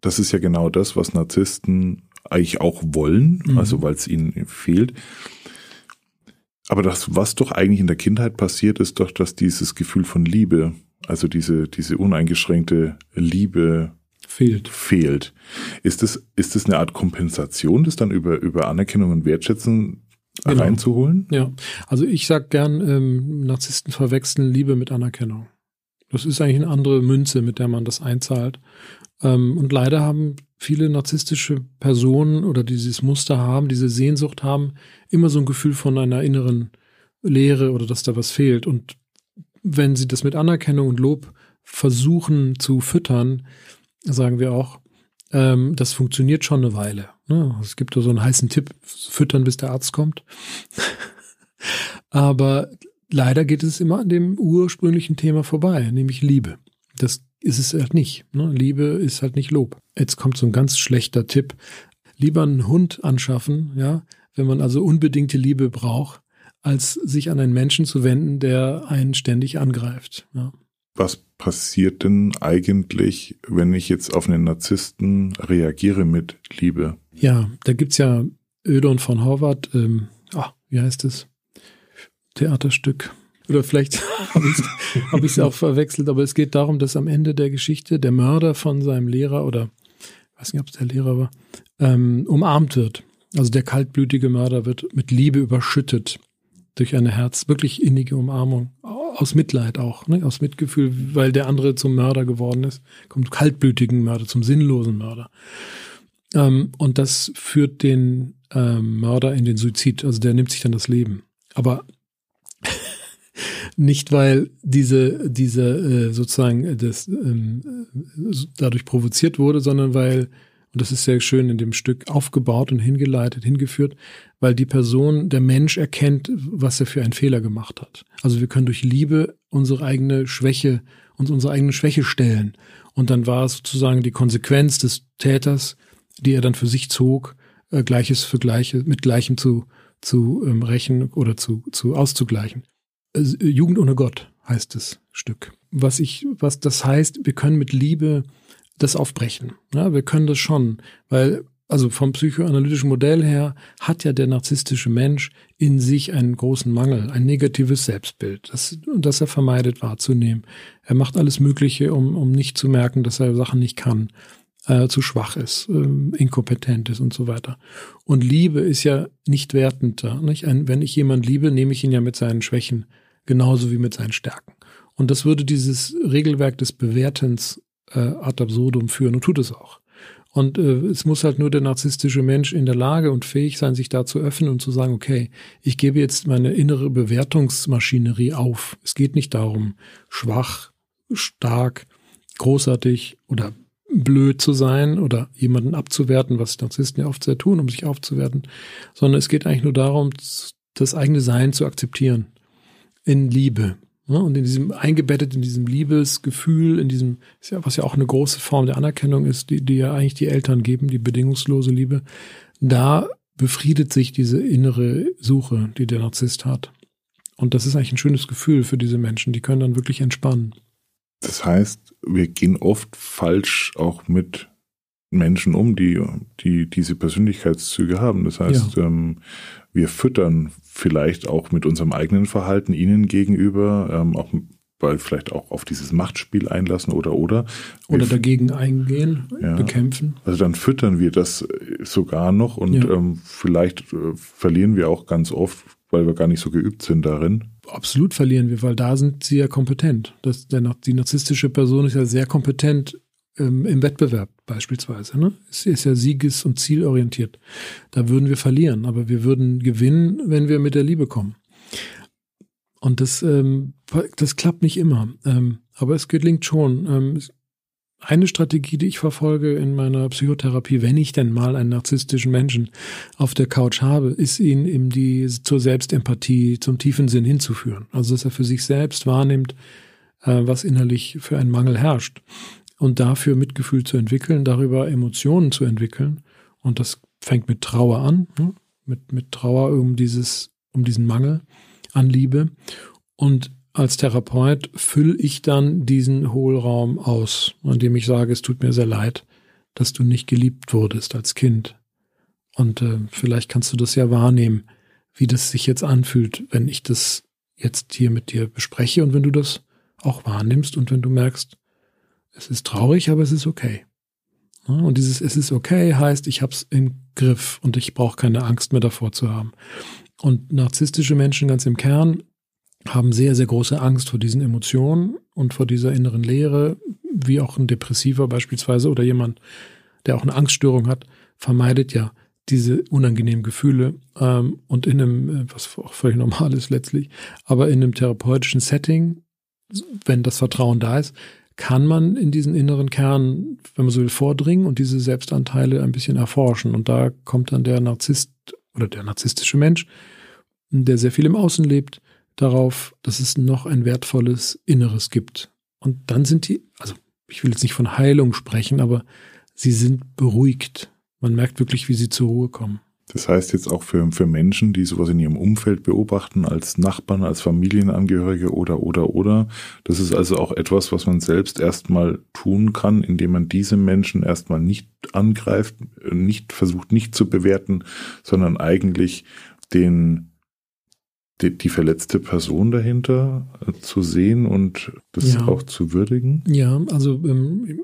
das ist ja genau das, was Narzissten eigentlich auch wollen, mhm. also weil es ihnen fehlt. Aber das, was doch eigentlich in der Kindheit passiert, ist doch, dass dieses Gefühl von Liebe, also diese, diese uneingeschränkte Liebe fehlt. fehlt. Ist das, ist das eine Art Kompensation, das dann über, über Anerkennung und Wertschätzung genau. reinzuholen? Ja, also ich sag gern, ähm, Narzissten verwechseln Liebe mit Anerkennung. Das ist eigentlich eine andere Münze, mit der man das einzahlt. Ähm, und leider haben viele narzisstische Personen oder dieses Muster haben, diese Sehnsucht haben, immer so ein Gefühl von einer inneren Leere oder dass da was fehlt. Und wenn sie das mit Anerkennung und Lob versuchen zu füttern, sagen wir auch, ähm, das funktioniert schon eine Weile. Ne? Es gibt da so einen heißen Tipp, füttern, bis der Arzt kommt. Aber leider geht es immer an dem ursprünglichen Thema vorbei, nämlich Liebe. Das ist es halt nicht. Ne? Liebe ist halt nicht Lob. Jetzt kommt so ein ganz schlechter Tipp. lieber einen Hund anschaffen, ja, wenn man also unbedingte Liebe braucht, als sich an einen Menschen zu wenden, der einen ständig angreift. Ja. Was passiert denn eigentlich, wenn ich jetzt auf einen Narzissten reagiere mit Liebe? Ja, da gibt's ja Ödon von Horvath, ähm, ah, wie heißt es? Theaterstück. Oder vielleicht habe ich es auch verwechselt, aber es geht darum, dass am Ende der Geschichte der Mörder von seinem Lehrer oder ich weiß nicht, ob es der Lehrer war, ähm, umarmt wird. Also der kaltblütige Mörder wird mit Liebe überschüttet durch eine Herz, wirklich innige Umarmung. Aus Mitleid auch, ne? aus Mitgefühl, weil der andere zum Mörder geworden ist. Kommt kaltblütigen Mörder, zum sinnlosen Mörder. Ähm, und das führt den ähm, Mörder in den Suizid. Also der nimmt sich dann das Leben. Aber nicht, weil diese, diese äh, sozusagen das ähm, dadurch provoziert wurde, sondern weil und das ist sehr schön in dem Stück aufgebaut und hingeleitet, hingeführt, weil die Person, der Mensch erkennt, was er für einen Fehler gemacht hat. Also wir können durch Liebe unsere eigene Schwäche, uns unsere eigene Schwäche stellen. Und dann war es sozusagen die Konsequenz des Täters, die er dann für sich zog, äh, Gleiches für Gleiche, mit Gleichem zu, zu ähm, rächen oder zu, zu auszugleichen. Äh, Jugend ohne Gott heißt das Stück. Was ich, was das heißt, wir können mit Liebe das aufbrechen. Ja, wir können das schon, weil also vom psychoanalytischen Modell her hat ja der narzisstische Mensch in sich einen großen Mangel, ein negatives Selbstbild, das, das er vermeidet wahrzunehmen. Er macht alles Mögliche, um, um nicht zu merken, dass er Sachen nicht kann, äh, zu schwach ist, äh, inkompetent ist und so weiter. Und Liebe ist ja nicht wertender. Nicht? Ein, wenn ich jemand liebe, nehme ich ihn ja mit seinen Schwächen genauso wie mit seinen Stärken. Und das würde dieses Regelwerk des Bewertens äh, ad absurdum führen und tut es auch. Und äh, es muss halt nur der narzisstische Mensch in der Lage und fähig sein, sich da zu öffnen und zu sagen, okay, ich gebe jetzt meine innere Bewertungsmaschinerie auf. Es geht nicht darum, schwach, stark, großartig oder blöd zu sein oder jemanden abzuwerten, was Narzissten ja oft sehr tun, um sich aufzuwerten, sondern es geht eigentlich nur darum, das eigene Sein zu akzeptieren in Liebe. Ne? Und in diesem, eingebettet in diesem Liebesgefühl, in diesem, was ja auch eine große Form der Anerkennung ist, die, die ja eigentlich die Eltern geben, die bedingungslose Liebe, da befriedet sich diese innere Suche, die der Narzisst hat. Und das ist eigentlich ein schönes Gefühl für diese Menschen, die können dann wirklich entspannen. Das heißt, wir gehen oft falsch auch mit Menschen um, die, die diese Persönlichkeitszüge haben. Das heißt, ja. ähm, wir füttern vielleicht auch mit unserem eigenen Verhalten ihnen gegenüber, ähm, auch weil vielleicht auch auf dieses Machtspiel einlassen oder oder. Oder dagegen eingehen, ja, bekämpfen. Also dann füttern wir das sogar noch und ja. ähm, vielleicht äh, verlieren wir auch ganz oft, weil wir gar nicht so geübt sind darin. Absolut verlieren wir, weil da sind sie ja kompetent. Das, der, die narzisstische Person ist ja sehr kompetent ähm, im Wettbewerb beispielsweise. Ne? Es ist ja sieges- und zielorientiert. Da würden wir verlieren, aber wir würden gewinnen, wenn wir mit der Liebe kommen. Und das, ähm, das klappt nicht immer. Ähm, aber es gelingt schon. Ähm, eine Strategie, die ich verfolge in meiner Psychotherapie, wenn ich denn mal einen narzisstischen Menschen auf der Couch habe, ist ihn in die, zur Selbstempathie, zum tiefen Sinn hinzuführen. Also, dass er für sich selbst wahrnimmt, äh, was innerlich für einen Mangel herrscht und dafür Mitgefühl zu entwickeln, darüber Emotionen zu entwickeln. Und das fängt mit Trauer an, ne? mit, mit Trauer um dieses, um diesen Mangel an Liebe. Und als Therapeut fülle ich dann diesen Hohlraum aus, indem ich sage, es tut mir sehr leid, dass du nicht geliebt wurdest als Kind. Und äh, vielleicht kannst du das ja wahrnehmen, wie das sich jetzt anfühlt, wenn ich das jetzt hier mit dir bespreche und wenn du das auch wahrnimmst und wenn du merkst, es ist traurig, aber es ist okay. Und dieses Es ist okay heißt, ich habe es im Griff und ich brauche keine Angst mehr davor zu haben. Und narzisstische Menschen ganz im Kern haben sehr, sehr große Angst vor diesen Emotionen und vor dieser inneren Leere, wie auch ein Depressiver beispielsweise oder jemand, der auch eine Angststörung hat, vermeidet ja diese unangenehmen Gefühle ähm, und in einem, äh, was auch völlig normal ist letztlich, aber in einem therapeutischen Setting, wenn das Vertrauen da ist, kann man in diesen inneren Kern, wenn man so will, vordringen und diese Selbstanteile ein bisschen erforschen. Und da kommt dann der Narzisst oder der narzisstische Mensch, der sehr viel im Außen lebt, darauf, dass es noch ein wertvolles Inneres gibt. Und dann sind die, also ich will jetzt nicht von Heilung sprechen, aber sie sind beruhigt. Man merkt wirklich, wie sie zur Ruhe kommen. Das heißt jetzt auch für, für Menschen, die sowas in ihrem Umfeld beobachten, als Nachbarn, als Familienangehörige oder, oder, oder. Das ist also auch etwas, was man selbst erstmal tun kann, indem man diese Menschen erstmal nicht angreift, nicht versucht, nicht zu bewerten, sondern eigentlich den, die, die verletzte Person dahinter äh, zu sehen und das ja. auch zu würdigen. Ja, also ähm,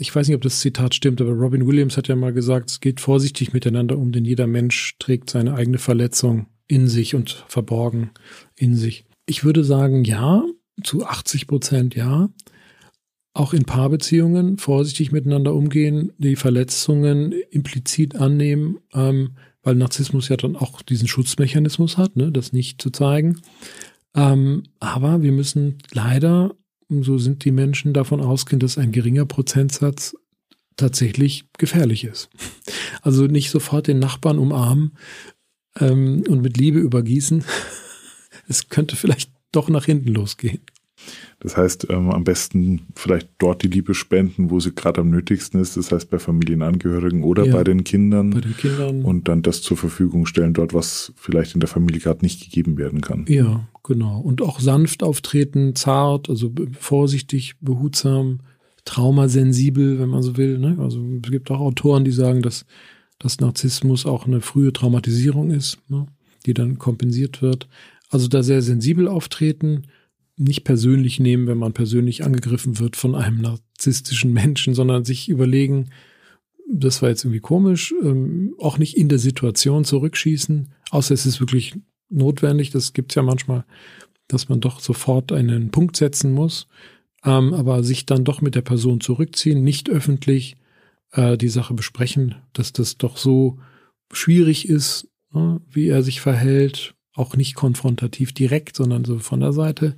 ich weiß nicht, ob das Zitat stimmt, aber Robin Williams hat ja mal gesagt, es geht vorsichtig miteinander um, denn jeder Mensch trägt seine eigene Verletzung in sich und verborgen in sich. Ich würde sagen, ja, zu 80 Prozent ja. Auch in Paarbeziehungen vorsichtig miteinander umgehen, die Verletzungen implizit annehmen, ähm, weil Narzissmus ja dann auch diesen Schutzmechanismus hat, ne, das nicht zu zeigen. Ähm, aber wir müssen leider so sind die Menschen davon ausgehen, dass ein geringer Prozentsatz tatsächlich gefährlich ist. Also nicht sofort den Nachbarn umarmen ähm, und mit Liebe übergießen. Es könnte vielleicht doch nach hinten losgehen. Das heißt, ähm, am besten vielleicht dort die Liebe spenden, wo sie gerade am nötigsten ist. Das heißt bei Familienangehörigen oder ja, bei den Kindern. Bei den Kindern. Und dann das zur Verfügung stellen, dort, was vielleicht in der Familie gerade nicht gegeben werden kann. Ja, Genau. Und auch sanft auftreten, zart, also vorsichtig, behutsam, traumasensibel, wenn man so will. Ne? Also es gibt auch Autoren, die sagen, dass, dass Narzissmus auch eine frühe Traumatisierung ist, ne? die dann kompensiert wird. Also da sehr sensibel auftreten, nicht persönlich nehmen, wenn man persönlich angegriffen wird von einem narzisstischen Menschen, sondern sich überlegen, das war jetzt irgendwie komisch, ähm, auch nicht in der Situation zurückschießen, außer es ist wirklich notwendig. Das gibt's ja manchmal, dass man doch sofort einen Punkt setzen muss, ähm, aber sich dann doch mit der Person zurückziehen, nicht öffentlich äh, die Sache besprechen, dass das doch so schwierig ist, ne, wie er sich verhält, auch nicht konfrontativ direkt, sondern so von der Seite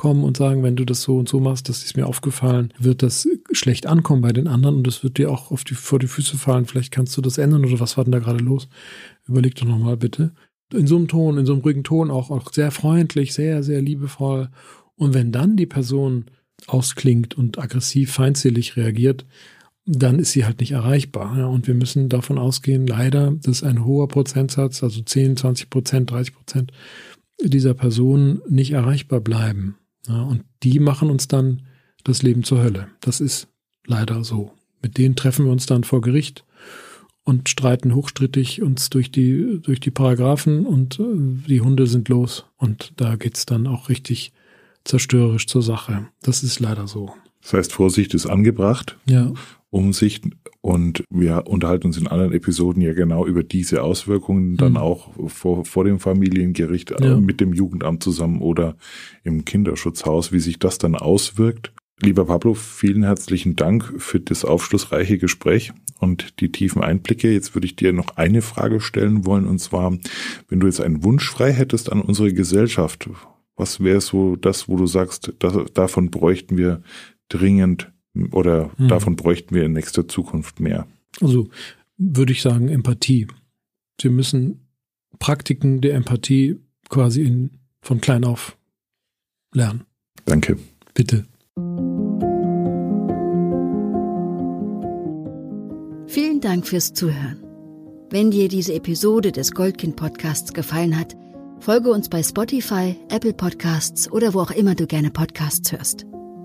kommen und sagen, wenn du das so und so machst, das ist mir aufgefallen, wird das schlecht ankommen bei den anderen und das wird dir auch auf die, vor die Füße fallen. Vielleicht kannst du das ändern oder was war denn da gerade los? Überleg doch nochmal bitte in so einem Ton, in so einem ruhigen Ton auch, auch sehr freundlich, sehr, sehr liebevoll. Und wenn dann die Person ausklingt und aggressiv, feindselig reagiert, dann ist sie halt nicht erreichbar. Und wir müssen davon ausgehen, leider, dass ein hoher Prozentsatz, also 10, 20 Prozent, 30 Prozent dieser Personen nicht erreichbar bleiben. Ja, und die machen uns dann das Leben zur Hölle. Das ist leider so. Mit denen treffen wir uns dann vor Gericht und streiten hochstrittig uns durch die, durch die Paragraphen und äh, die Hunde sind los. Und da geht's dann auch richtig zerstörerisch zur Sache. Das ist leider so. Das heißt, Vorsicht ist angebracht. Ja. Umsicht. Und wir unterhalten uns in anderen Episoden ja genau über diese Auswirkungen dann mhm. auch vor, vor dem Familiengericht ja. mit dem Jugendamt zusammen oder im Kinderschutzhaus, wie sich das dann auswirkt. Lieber Pablo, vielen herzlichen Dank für das aufschlussreiche Gespräch und die tiefen Einblicke. Jetzt würde ich dir noch eine Frage stellen wollen, und zwar, wenn du jetzt einen Wunsch frei hättest an unsere Gesellschaft, was wäre so das, wo du sagst, das, davon bräuchten wir dringend oder hm. davon bräuchten wir in nächster Zukunft mehr? Also würde ich sagen Empathie. Wir müssen Praktiken der Empathie quasi in, von klein auf lernen. Danke. Bitte. Vielen Dank fürs Zuhören. Wenn dir diese Episode des Goldkind Podcasts gefallen hat, folge uns bei Spotify, Apple Podcasts oder wo auch immer du gerne Podcasts hörst.